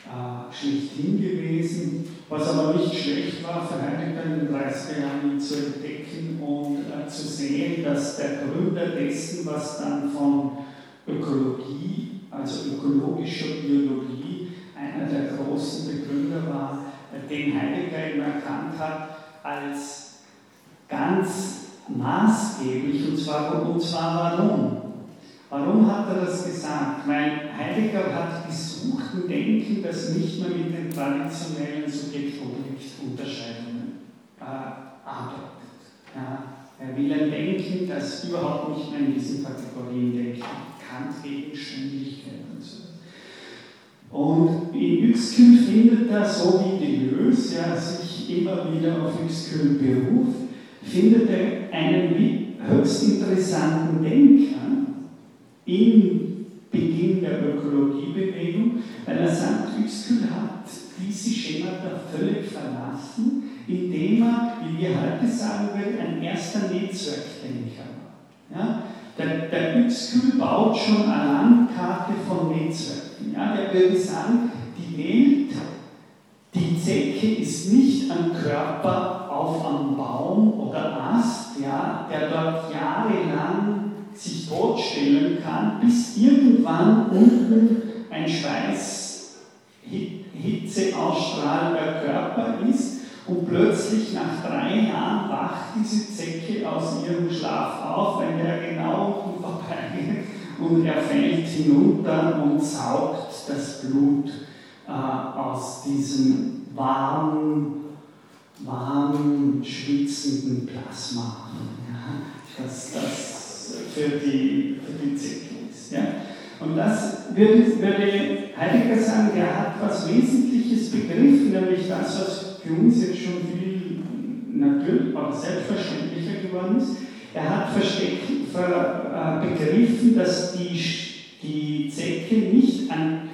äh, schlechthin gewesen, was aber nicht schlecht war für Heidegger in den 30er Jahren zu entdecken und äh, zu sehen, dass der Gründer dessen, was dann von Ökologie, also ökologischer Biologie, einer der großen Begründer war, den Heidegger eben erkannt hat als ganz maßgeblich. Und zwar, und zwar warum? Warum hat er das gesagt? Weil Heidegger hat gesucht im Denken, das nicht mehr mit den traditionellen Subjekt-Objekt-Unterscheidungen äh, arbeitet. Ja, er will ein Denken, das überhaupt nicht mehr in diesen Kategorien denkt bekannt wegen und so. Und in Uexküll findet er, so wie Deleuze ja, sich immer wieder auf Uexküll beruft, findet er einen höchst interessanten Denker im Beginn der Ökologiebewegung, weil er sagt, Uexküll hat diese Schemata völlig verlassen, indem er, wie wir heute sagen würden, ein erster Netzwerkdenker war. Ja? Der, der Uexküll baut schon eine Landkarte von Netzwerken. Ja? Der würde sagen, die Welt, die Zecke ist nicht ein Körper auf einem Baum oder Ast, ja, der dort jahrelang sich totstellen kann, bis irgendwann unten ein Schweiß, Hitze ausstrahlender Körper ist und plötzlich nach drei Jahren wacht diese Zecke aus ihrem Schlaf auf, wenn er genau vorbeigeht und er fällt hinunter und saugt das Blut äh, aus diesem warmen, warmen, schwitzenden Plasma. Ja, das, das für die, für die Zecke ist. Ja. Und das würde, Heidegger sagen, der hat was Wesentliches begriffen, nämlich das, was für uns jetzt schon viel natürlich, aber selbstverständlicher geworden ist. Er hat versteckt, ver, äh, begriffen, dass die, die Zecke nicht ein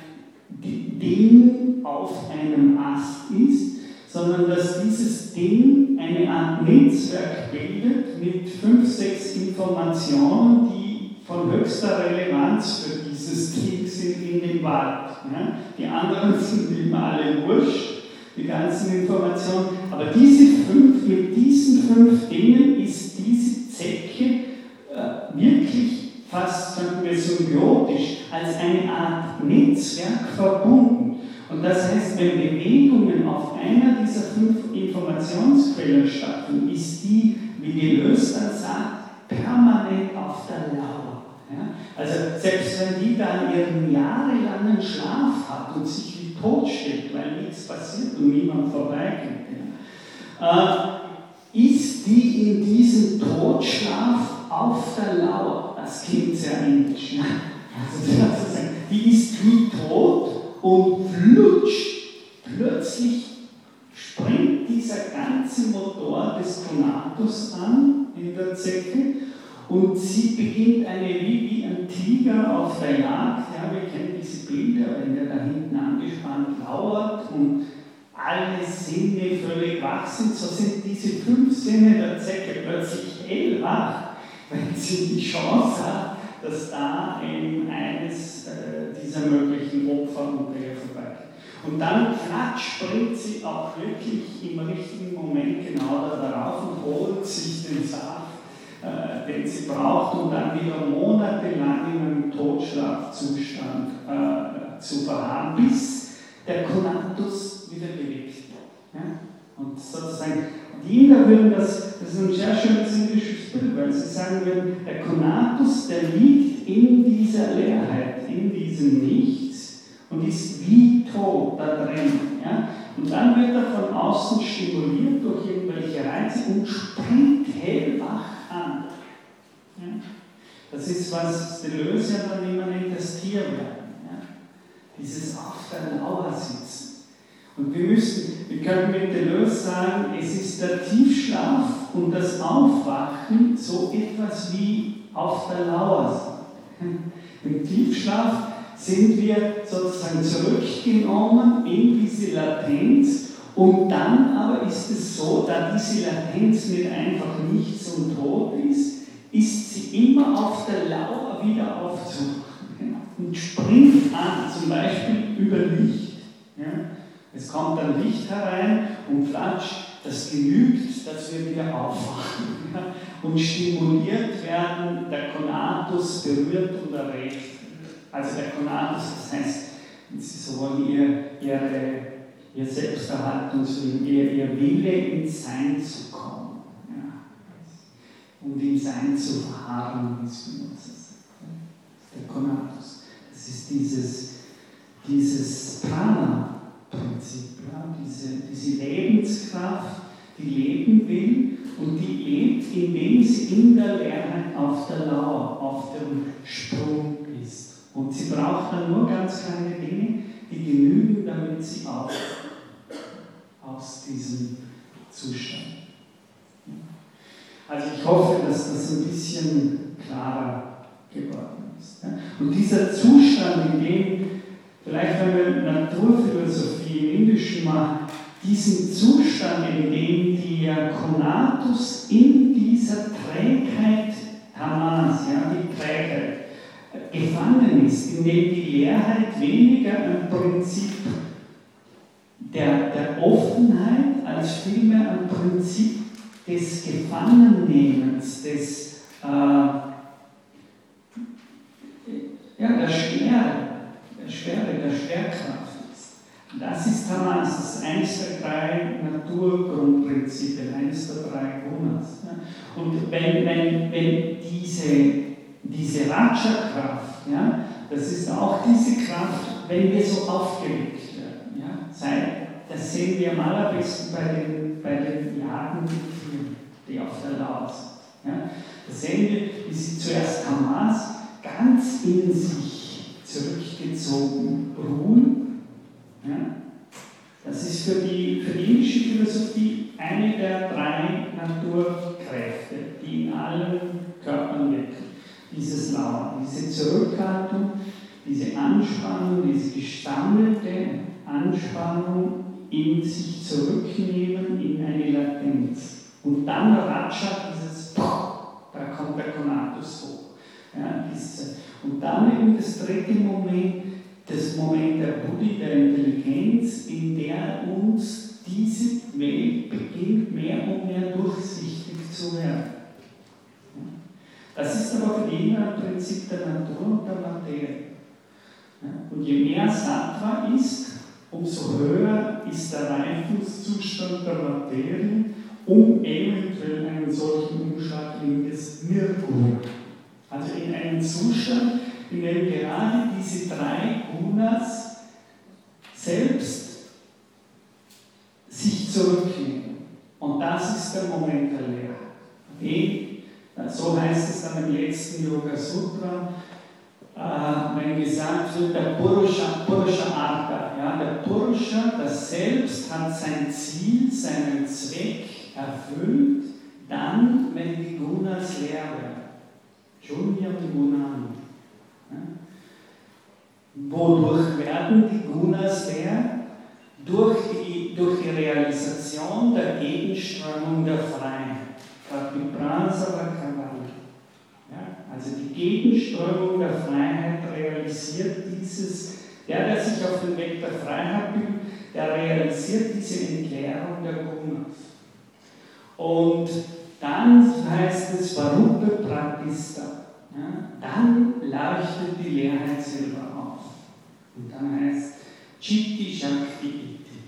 Ding auf einem Ast ist, sondern dass dieses Ding eine Art Netzwerk bildet mit fünf, sechs Informationen, die von höchster Relevanz für dieses sind in dem Wald. Ja? Die anderen sind immer alle wurscht, die ganzen Informationen. Aber diese fünf, mit diesen fünf Dingen ist diese Zecke äh, wirklich fast, symbiotisch als eine Art Netzwerk verbunden. Und das heißt, wenn Bewegungen auf einer dieser fünf Informationsquellen stattfinden, ist die, wie die Lös dann sagt, permanent auf der Lauer. Ja? Also selbst wenn die dann ihren jahrelangen Schlaf hat und sich wie tot steht, weil nichts passiert und niemand vorbeigeht, ja, äh, ist die in diesem Totschlaf auf der Lauer. Das klingt sehr indisch. Ja? Also, die ist wie tot und flutscht, plötzlich springt dieser ganze Motor des Conatus an in der Zecke und sie beginnt eine wie, wie ein Tiger auf der Jagd. Ja, wir kennen diese Bilder, wenn der da hinten angespannt lauert und alle Sinne völlig wach sind, so sind diese fünf Sinne der Zecke plötzlich hellwach, wenn sie die Chance hat, dass da eben eines äh, dieser möglichen Opfer unter ihr vorbeigeht. Und dann klatsch springt sie auch wirklich im richtigen Moment genau darauf und holt sich den Saft, äh, den sie braucht, um dann wieder monatelang in einem Totschlafzustand äh, zu verharren, bis der Konatus wieder bewegt wird. Ja? Und sozusagen, die Inder würden das, das ist ein sehr schönes indisches Bild, weil sie sagen würden, der Konatus, der liegt in dieser Leerheit, in diesem Nichts und ist wie tot da drin. Ja? Und dann wird er von außen stimuliert durch irgendwelche Reize und springt hellwach an. Ja? Das ist, Deleuze ja dann immer nennt, das Tierwerden. Ja? Dieses auf der Lauer sitzen. Und wir müssen, wir können mit Deleuze sagen, es ist der Tiefschlaf und das Aufwachen so etwas wie auf der Lauer sein. Im Tiefschlaf sind wir sozusagen zurückgenommen in diese Latenz und dann aber ist es so, da diese Latenz nicht einfach nichts und tot ist, ist sie immer auf der Lauer wieder aufzuwachen und springt an, zum Beispiel über Licht. Ja? Es kommt dann Licht herein und flatscht, das genügt, dass wir wieder aufwachen ja, und stimuliert werden, der Konatus berührt und erregt. Also der Konatus, das heißt, sie sollen ihr, ihre, ihr Selbsterhaltungswillen, ihr, ihr Wille ins Sein zu kommen ja, und im Sein zu verharren, wie Spinoza sagt. Der Konatus, das ist dieses, dieses Prana, Prinzip, ja, diese, diese Lebenskraft, die leben will und die lebt, indem sie in der Leerheit auf der Lauer, auf dem Sprung ist. Und sie braucht dann nur ganz kleine Dinge, die genügen, damit sie auch aus diesem Zustand. Also ich hoffe, dass das ein bisschen klarer geworden ist. Und dieser Zustand, in dem, vielleicht wenn wir Naturphilosophie Beschrieben, diesen Zustand, in dem der Konatus in dieser Trägheit, Hamas, ja, die Trägheit, gefangen ist, in dem die Leerheit weniger ein Prinzip der, der Offenheit als vielmehr ein Prinzip des Gefangennehmens, des, äh, ja, der Schwere, der Schwere, der Schwerkraft ist. Das ist Hamas, das ist eines der drei Naturgrundprinzipien, eines der drei Gunas. Ja. Und wenn, wenn, wenn diese, diese Raja-Kraft, ja, das ist auch diese Kraft, wenn wir so aufgelegt werden. Ja, das sehen wir am allerbesten bei den, bei den Tieren, die auf der sind. Ja, da sehen wir, wie sie zuerst Hamas ganz in sich zurückgezogen ruhen. Ja, das ist für die, für die indische Philosophie eine der drei Naturkräfte, die in allen Körpern wirken. Dieses Lauern, diese Zurückhaltung, diese Anspannung, diese gestammelte Anspannung in sich zurücknehmen in eine Latenz. Und dann Ratscha, dieses da kommt der Konatus hoch. Ja, und dann eben das dritte Moment, das Moment der Buddhi, der Intelligenz, in der uns diese Welt beginnt mehr und mehr durchsichtig zu werden. Das ist aber für jeden ein Prinzip der Natur und der Materie. Und je mehr Sattva ist, umso höher ist der Reifungszustand der Materie, um eventuell einen solchen Umschlag in das Nirguna. Also in einen Zustand, in dem gerade diese drei Gunas selbst sich zurücknehmen. Und das ist der Moment der Lehre. So heißt es dann im letzten Yoga Sutra, wenn gesagt wird, der Purusha, Purusha Artha, ja, der Purusha, das Selbst hat sein Ziel, seinen Zweck erfüllt, dann, wenn die Gunas leer werden. Junya Gunani. Ja. Wodurch werden die Gunas leer? Durch die, durch die Realisation der Gegenströmung der Freiheit. Pratiprasa also die Gegenströmung der Freiheit realisiert dieses, der, der sich auf den Weg der Freiheit übt, der realisiert diese Entleerung der Gunas. Und dann heißt es Varupe Pratista. Ja, dann leuchtet die Leerheit selber auf. Und dann heißt Chitti Shakti Iti.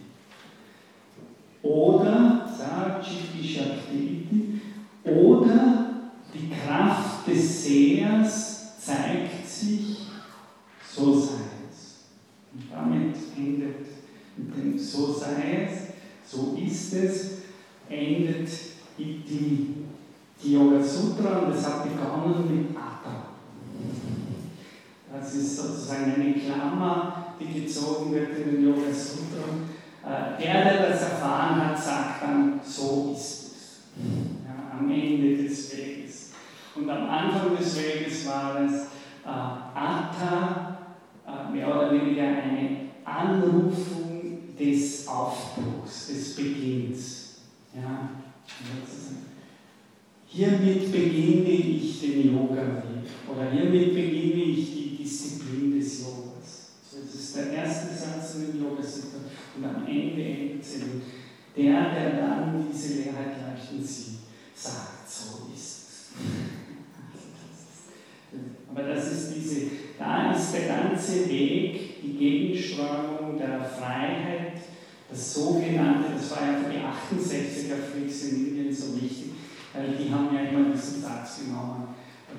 Oder, sagt Chitti Shakti Iti, oder die Kraft des Sehers zeigt sich, so sei es. Und damit endet mit dem So sei es, so ist es, endet die, Yoga Sutra und es hat begonnen mit Atta. Das ist sozusagen eine Klammer, die gezogen wird in den Yoga Sutra. Äh, der, der das erfahren hat, sagt dann, so ist Und am Anfang des Weges war es äh, Atta, äh, mehr oder weniger eine Anrufung des Aufbruchs, des Beginns. Ja, hiermit beginne ich den Yoga-Weg oder hiermit beginne ich die Disziplin des Yogas. So, das ist der erste Satz in den yoga und am Ende endet es der, der dann diese Leerheit leuchten sieht, sagt, so ist es. Aber das ist diese, der ganze Weg, die Gegenströmung der Freiheit, das sogenannte, das war ja für die 68er Freaks in Indien so wichtig, weil die haben ja immer diesen Satz genommen,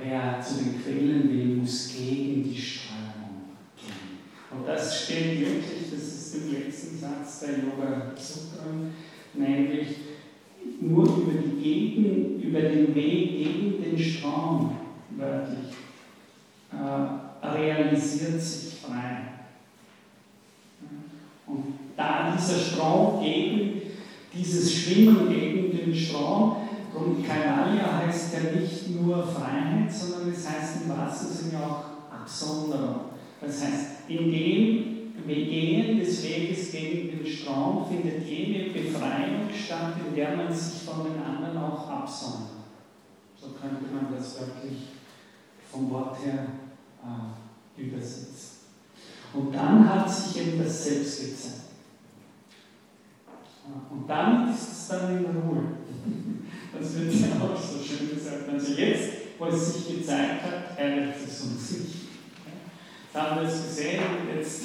wer zu den Quellen will, muss gegen die Strömung gehen. Und das steht wirklich, das ist im letzten Satz der Yoga Sutra, nämlich nur über, die Gegen, über den Weg gegen den Strom, wörtlich, äh, realisiert sich frei. Und da dieser Strom gegen, dieses Schwimmen gegen den Strom, und Kaivalya heißt ja nicht nur Freiheit, sondern es heißt im wahrsten Sinne auch Absonderung. Das heißt, in dem Gehen des Weges gegen den Strom findet jene Befreiung statt, in der man sich von den anderen auch absondert. So könnte man das wirklich vom Wort her äh, übersetzen. Und dann hat sich eben das Selbst gezeigt. Und damit ist es dann in Ruhe. Das wird ja auch so schön gesagt. Also jetzt, wo es sich gezeigt hat, ärgert es uns nicht. Jetzt haben wir es gesehen und jetzt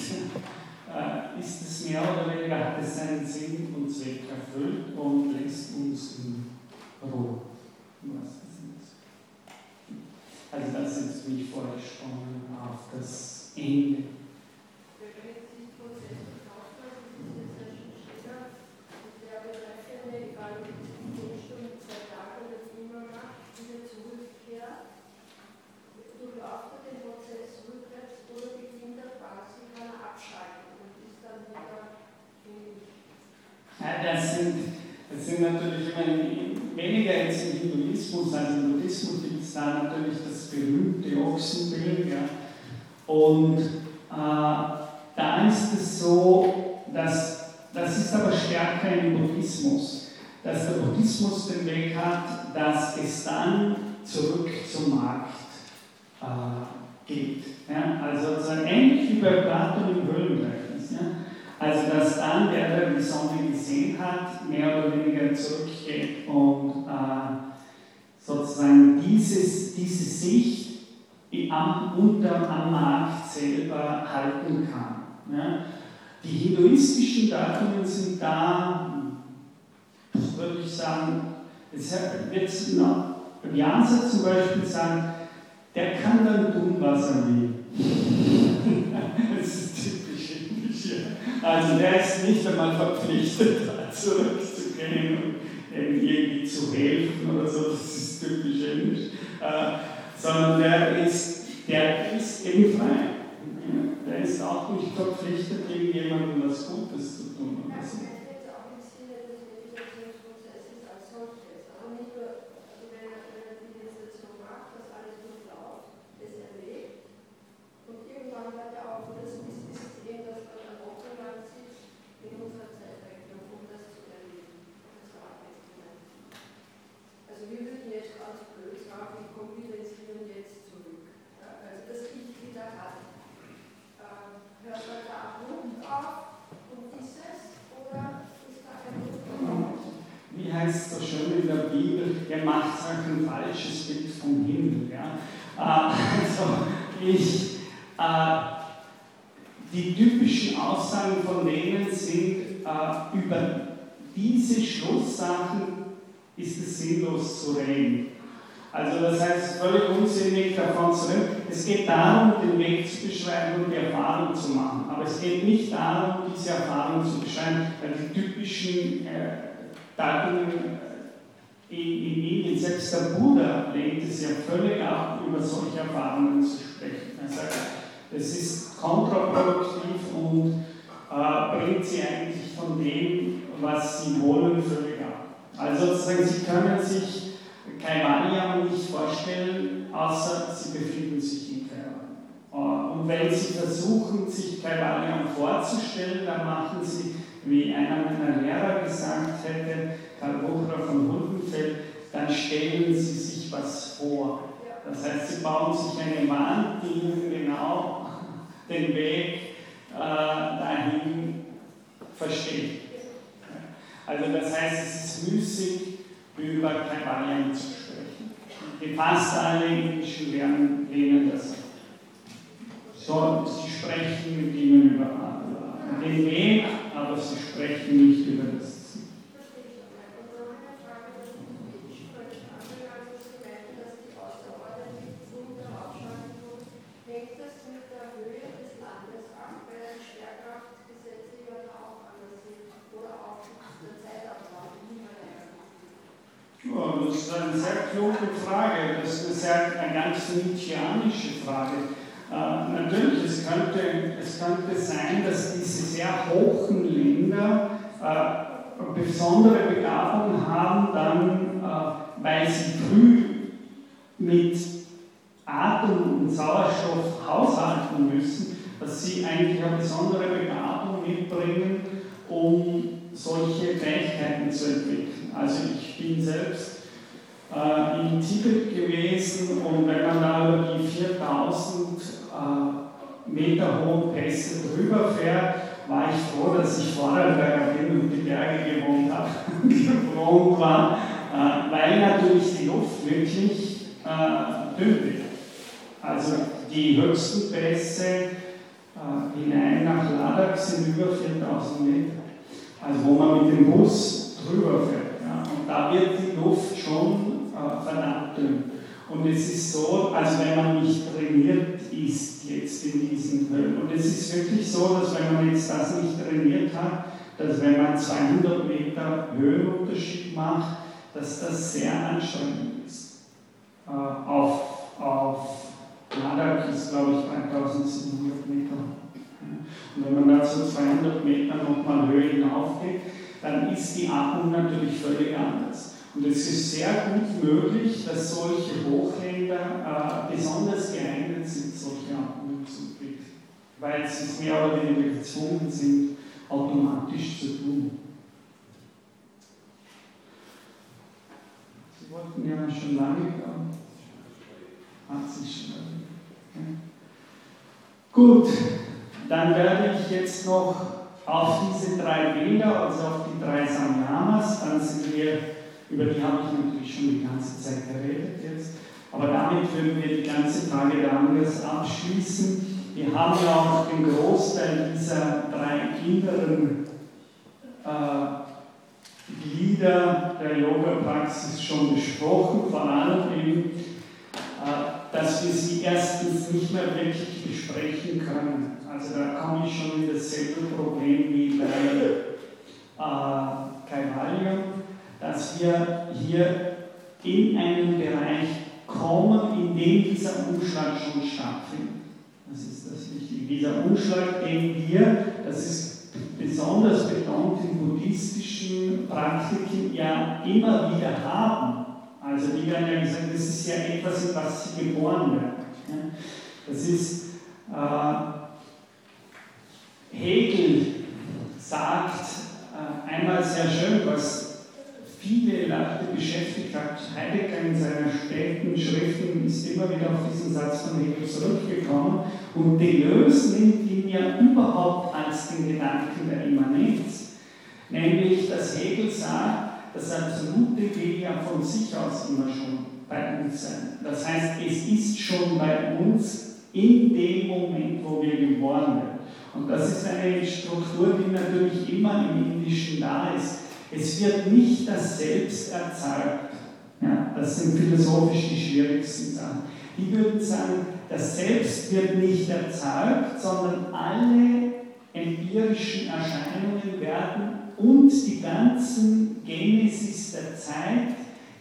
äh, ist es mehr oder weniger, hat es seinen Sinn und Zweck erfüllt und lässt uns in Ruhe. Also das ist für mich vorgesprungen auf das Ende. Das sind, das sind natürlich immer weniger jetzt im Hinduismus als im Buddhismus es da natürlich das berühmte Ochsenbild. Ja. Und äh, da ist es so, dass das ist aber stärker im Buddhismus, dass der Buddhismus den Weg hat, dass es dann zurück zum Markt äh, geht. Ja. Also, ähnlich wie bei Platon im Höhlengleichnis. Ja. Also dass dann der, der die Sonne gesehen hat, mehr oder weniger zurückgeht und äh, sozusagen dieses, diese Sicht am, unter, am Markt selber halten kann. Ja. Die hinduistischen Deutungen sind da, würde ich sagen, es wird noch, Jansa zum Beispiel sagen, der kann dann tun, was er will. das ist also der ist nicht einmal verpflichtet, zurückzugehen und irgendwie zu helfen oder so, das ist typisch indisch, äh, sondern der ist, der ist eben frei. Der ist auch nicht verpflichtet, irgendjemandem was Gutes zu tun. Oder so. heißt so schön in der Bibel, ihr macht euch ein falsches Bild vom Himmel. Ja? Äh, also ich, äh, die typischen Aussagen von denen sind, äh, über diese Schlusssachen ist es sinnlos zu reden. Also das heißt, völlig unsinnig davon zu reden. Es geht darum, den Weg zu beschreiben und die Erfahrung zu machen. Aber es geht nicht darum, diese Erfahrung zu beschreiben, weil die typischen äh, Daten in, in Indien, selbst der Buddha lehnt es ja völlig ab, über solche Erfahrungen zu sprechen. Er sagt, es ist kontraproduktiv und äh, bringt sie eigentlich von dem, was sie wollen, völlig ab. Also sozusagen, sie können sich Kaivalya nicht vorstellen, außer sie befinden sich in Kaivalya. Und wenn sie versuchen, sich Kaivalya vorzustellen, dann machen sie wie einer meiner Lehrer gesagt hätte, Karl Buchra von Hundenfeld, dann stellen Sie sich was vor. Das heißt, Sie bauen sich eine Wand, die Ihnen genau den Weg äh, dahin versteht. Also das heißt, es ist müßig, über Kaivalien zu sprechen. Die fast alle indischen Lehren lehnen das ab. So, sie sprechen mit ihnen über den Weg aber sie sprechen nicht über das Ziel. Ja, das ist eine sehr kluge Frage. Das ist eine, eine ganz nietzscheanische Frage. Äh, natürlich, es könnte, es könnte sein, dass diese sehr hohen Länder äh, besondere Begabung haben, dann, äh, weil sie früh mit Atem und Sauerstoff haushalten müssen, dass sie eigentlich eine besondere Begabung mitbringen, um solche Fähigkeiten zu entwickeln. Also ich bin selbst äh, in Tibet gewesen und wenn man da über die 4000 äh, Meter hohen Pässe drüber fährt, war ich froh, dass ich Vorarlberger bin und die Berge gewohnt habe, war, äh, weil natürlich die Luft wirklich äh, dünn wird. Also die höchsten Pässe äh, hinein nach Ladakh sind über 4000 Meter. Also wo man mit dem Bus drüber fährt. Ja. Und da wird die Luft schon äh, verdammt dünn. Und es ist so, als wenn man nicht trainiert ist jetzt in diesen Höhen. Und es ist wirklich so, dass wenn man jetzt das nicht trainiert hat, dass wenn man 200 Meter Höhenunterschied macht, dass das sehr anstrengend ist. Äh, auf, auf Ladakh ist, glaube ich, 3700 Meter. Und wenn man da so 200 Meter nochmal Höhe hinaufgeht, dann ist die Atmung natürlich völlig anders. Und es ist sehr gut möglich, dass solche Hochländer äh, besonders geeignet sind, solche Atmungen zu entwickeln, weil sie mehr oder weniger gezwungen sind, automatisch zu tun. Sie wollten ja schon lange, hat sich schon erledigt. Gut, dann werde ich jetzt noch auf diese drei Bilder, also auf die drei Samyamas, dann sind wir, über die habe ich natürlich schon die ganze Zeit geredet jetzt, aber damit würden wir die ganze Frage der Angers abschließen. Wir haben ja auch den Großteil dieser drei inneren äh, Glieder der Yoga-Praxis schon besprochen, vor allem eben, äh, dass wir sie erstens nicht mehr wirklich besprechen können also da komme ich schon in dasselbe Problem wie bei äh, Kaivallium, dass wir hier in einen Bereich kommen, in dem dieser Umschlag schon stattfindet. Das ist das Wichtige. Dieser Umschlag, den wir, das ist besonders betont in buddhistischen Praktiken, ja immer wieder haben. Also die werden ja gesagt, das ist ja etwas, in was sie geboren werden. Das ist äh, Hegel sagt äh, einmal sehr schön, was viele Leute beschäftigt hat. Heidegger in seinen späten Schriften ist immer wieder auf diesen Satz von Hegel zurückgekommen und Deleuze nimmt ihn ja überhaupt als den Gedanken der Immanenz. Nämlich, dass Hegel sagt, das Absolute will ja von sich aus immer schon bei uns sein. Das heißt, es ist schon bei uns in dem Moment, wo wir geboren werden. Und das ist eine Struktur, die natürlich immer im Indischen da ist. Es wird nicht das Selbst erzeugt. Ja, das sind philosophisch die schwierigsten Sachen. Die würden sagen, das Selbst wird nicht erzeugt, sondern alle empirischen Erscheinungen werden und die ganzen Genesis der Zeit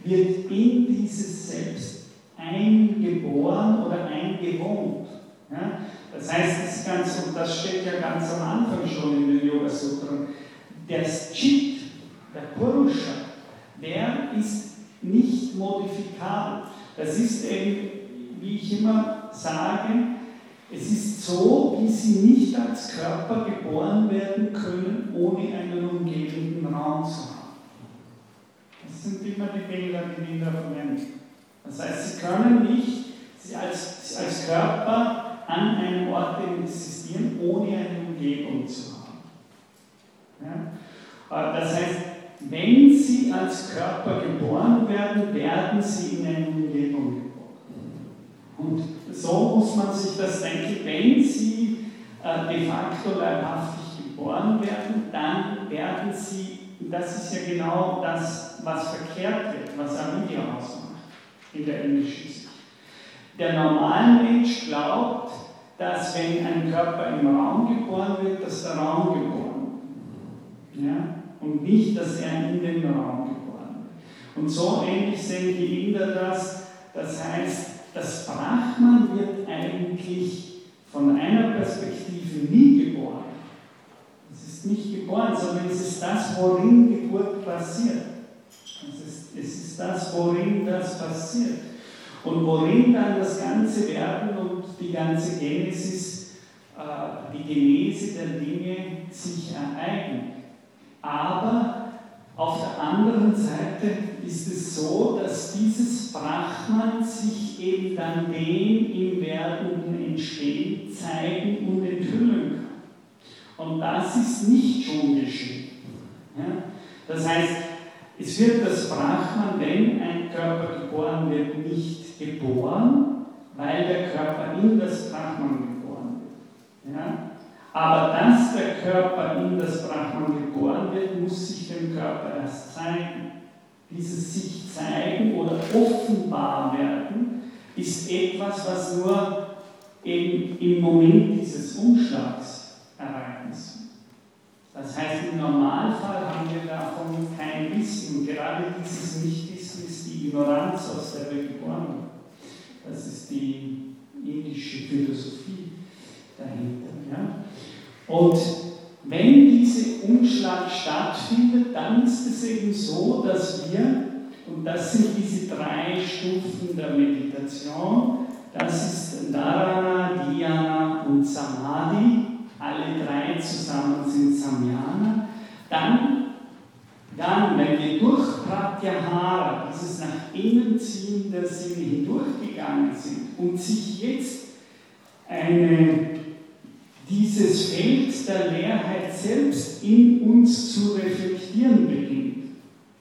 wird in dieses Selbst eingeboren oder eingewohnt. Ja? Das heißt, das, ganz, und das steht ja ganz am Anfang schon in den Yoga Sutren, der Chit, der Purusha, der ist nicht modifikabel. Das ist eben, wie ich immer sage, es ist so, wie sie nicht als Körper geboren werden können, ohne einen umgebenden Raum zu haben. Das sind immer die Bilder, die wir da verwenden. Das heißt, sie können nicht sie als, als Körper an einem Ort existieren, ohne eine Umgebung zu haben. Ja? Äh, das heißt, wenn sie als Körper geboren werden, werden sie in eine Umgebung geboren. Und so muss man sich das denken, wenn sie äh, de facto leibhaftig geboren werden, dann werden sie, das ist ja genau das, was verkehrt wird, was Avidia ausmacht in der englischen Sicht. Der normale Mensch glaubt, dass wenn ein Körper im Raum geboren wird, dass der Raum geboren wird. Ja? Und nicht, dass er in den Raum geboren wird. Und so ähnlich sehen die Inder das. Das heißt, das Brahman wird eigentlich von einer Perspektive nie geboren. Es ist nicht geboren, sondern es ist das, worin Geburt passiert. Es ist, es ist das, worin das passiert und worin dann das ganze Werden und die ganze Genesis, äh, die Genese der Dinge sich ereignet. Aber anderen Seite ist es so, dass dieses Brahman sich eben dann dem im werdenden Entstehen zeigen und enthüllen kann. Und das ist nicht schon geschehen. Ja? Das heißt, es wird das Brahman, wenn ein Körper geboren wird, nicht geboren, weil der Körper in das Brahman geboren wird. Ja? Aber dass der Körper in das Brahman geboren wird, muss sich dem Körper erst zeigen. Dieses sich zeigen oder offenbar werden ist etwas, was nur eben im Moment dieses Umschlags Ereignis Das heißt, im Normalfall haben wir davon kein Wissen. Gerade dieses Nichtwissen ist die Ignoranz, aus der wir geboren werden. Das ist die indische Philosophie dahinter. Ja? Und wenn dieser Umschlag stattfindet, dann ist es eben so, dass wir, und das sind diese drei Stufen der Meditation, das ist Dharana, Dhyana und Samadhi, alle drei zusammen sind Samyana, dann, dann wenn wir durch Pratyahara, dieses nach innen ziehen der Sinne hindurchgegangen sind und sich jetzt eine dieses Feld der Leerheit selbst in uns zu reflektieren beginnt.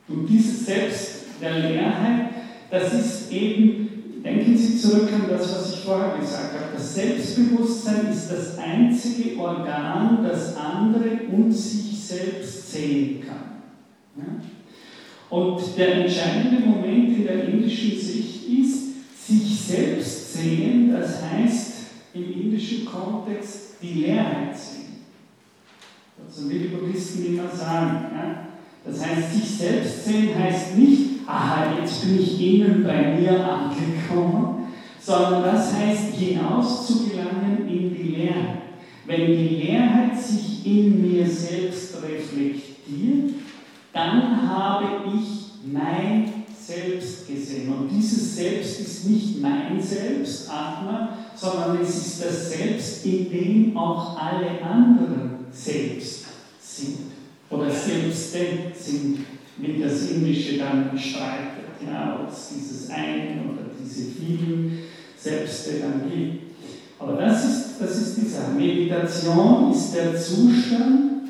Und dieses Selbst der Leerheit, das ist eben, denken Sie zurück an das, was ich vorher gesagt habe, das Selbstbewusstsein ist das einzige Organ, das andere und sich selbst sehen kann. Und der entscheidende Moment in der indischen Sicht ist, sich selbst sehen, das heißt im indischen Kontext die Leerheit sehen. So wie die Buddhisten immer sagen. Ja? Das heißt, sich selbst sehen heißt nicht, aha, jetzt bin ich innen bei mir angekommen, sondern das heißt, hinaus zu gelangen in die Leerheit. Wenn die Leerheit sich in mir selbst reflektiert, dann habe ich mein Selbst gesehen. Und dieses Selbst ist nicht mein Selbst, Atma, sondern es ist das Selbst, in dem auch alle anderen selbst sind. Oder Selbste sind, wie das Indische dann streitet. Ja, ob es dieses eine oder diese vielen Selbste dann gibt. Aber das ist, das ist die Sache. Meditation ist der Zustand,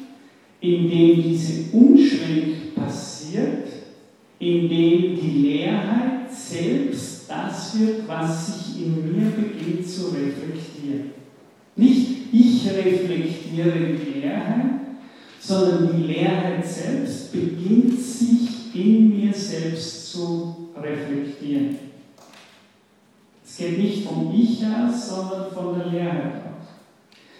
in dem diese Umschwenk passiert, in dem die Leerheit selbst das wird, was sich in mir beginnt zu reflektieren. Nicht ich reflektiere die Leerheit, sondern die Leerheit selbst beginnt sich in mir selbst zu reflektieren. Es geht nicht vom Ich aus, sondern von der Leerheit aus.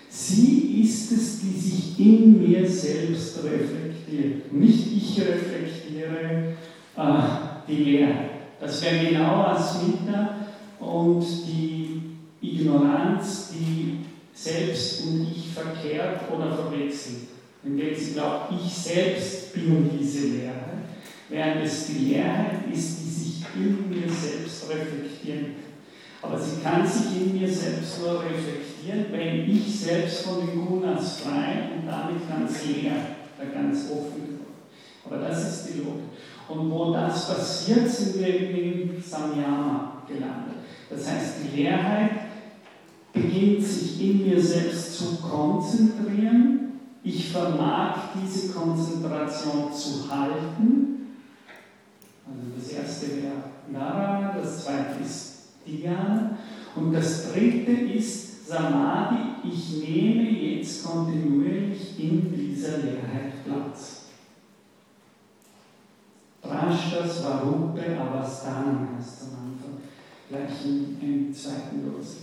Sie ist es, die sich in mir selbst reflektiert. Nicht ich reflektiere äh, die Leerheit. Das wäre genau Asmita und die Ignoranz, die selbst und ich verkehrt oder verwechselt. Indem sie glaubt, ich selbst bin diese Leerheit, während es die Leerheit ist, die sich in mir selbst reflektieren Aber sie kann sich in mir selbst nur reflektieren, wenn ich selbst von den Gunas frei und damit ganz leer, ganz offen. Aber das ist die Logik. Und wo das passiert, sind wir in Samyama gelandet. Das heißt, die Leerheit beginnt sich in mir selbst zu konzentrieren. Ich vermag diese Konzentration zu halten. Also das erste wäre Narana, das zweite ist Dhyana und das dritte ist Samadhi. Ich nehme jetzt kontinuierlich in dieser Leerheit Platz. Prashtas Varupe Avasthanam heißt am Anfang, gleich im, im zweiten Los.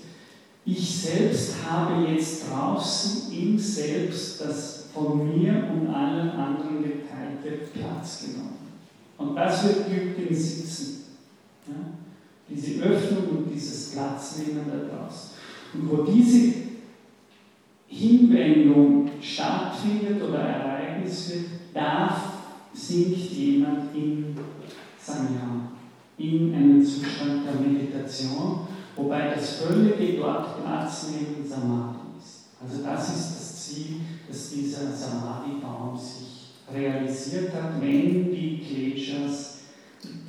Ich selbst habe jetzt draußen im Selbst das von mir und allen anderen geteilte Platz genommen. Und das wird geübt im Sitzen. Ja? Diese Öffnung und dieses Platznehmen da draußen. Und wo diese Hinwendung stattfindet oder Ereignis wird, darf sinkt jemand in Sanyama, in einen Zustand der Meditation, wobei das völlige dort Platz neben Samadhi ist. Also das ist das Ziel, dass dieser Samadhi-Baum sich realisiert hat, wenn die Kleshas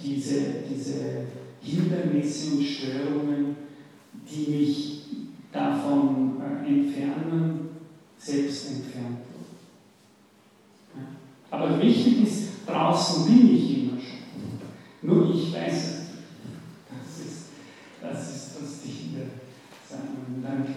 diese, diese Hindernisse und Störungen, die mich davon äh, entfernen, selbst entfernt. Aber wichtig ist, draußen bin ich immer schon. Nur ich weiß es. Das ist das, ist das Sammlung. Danke.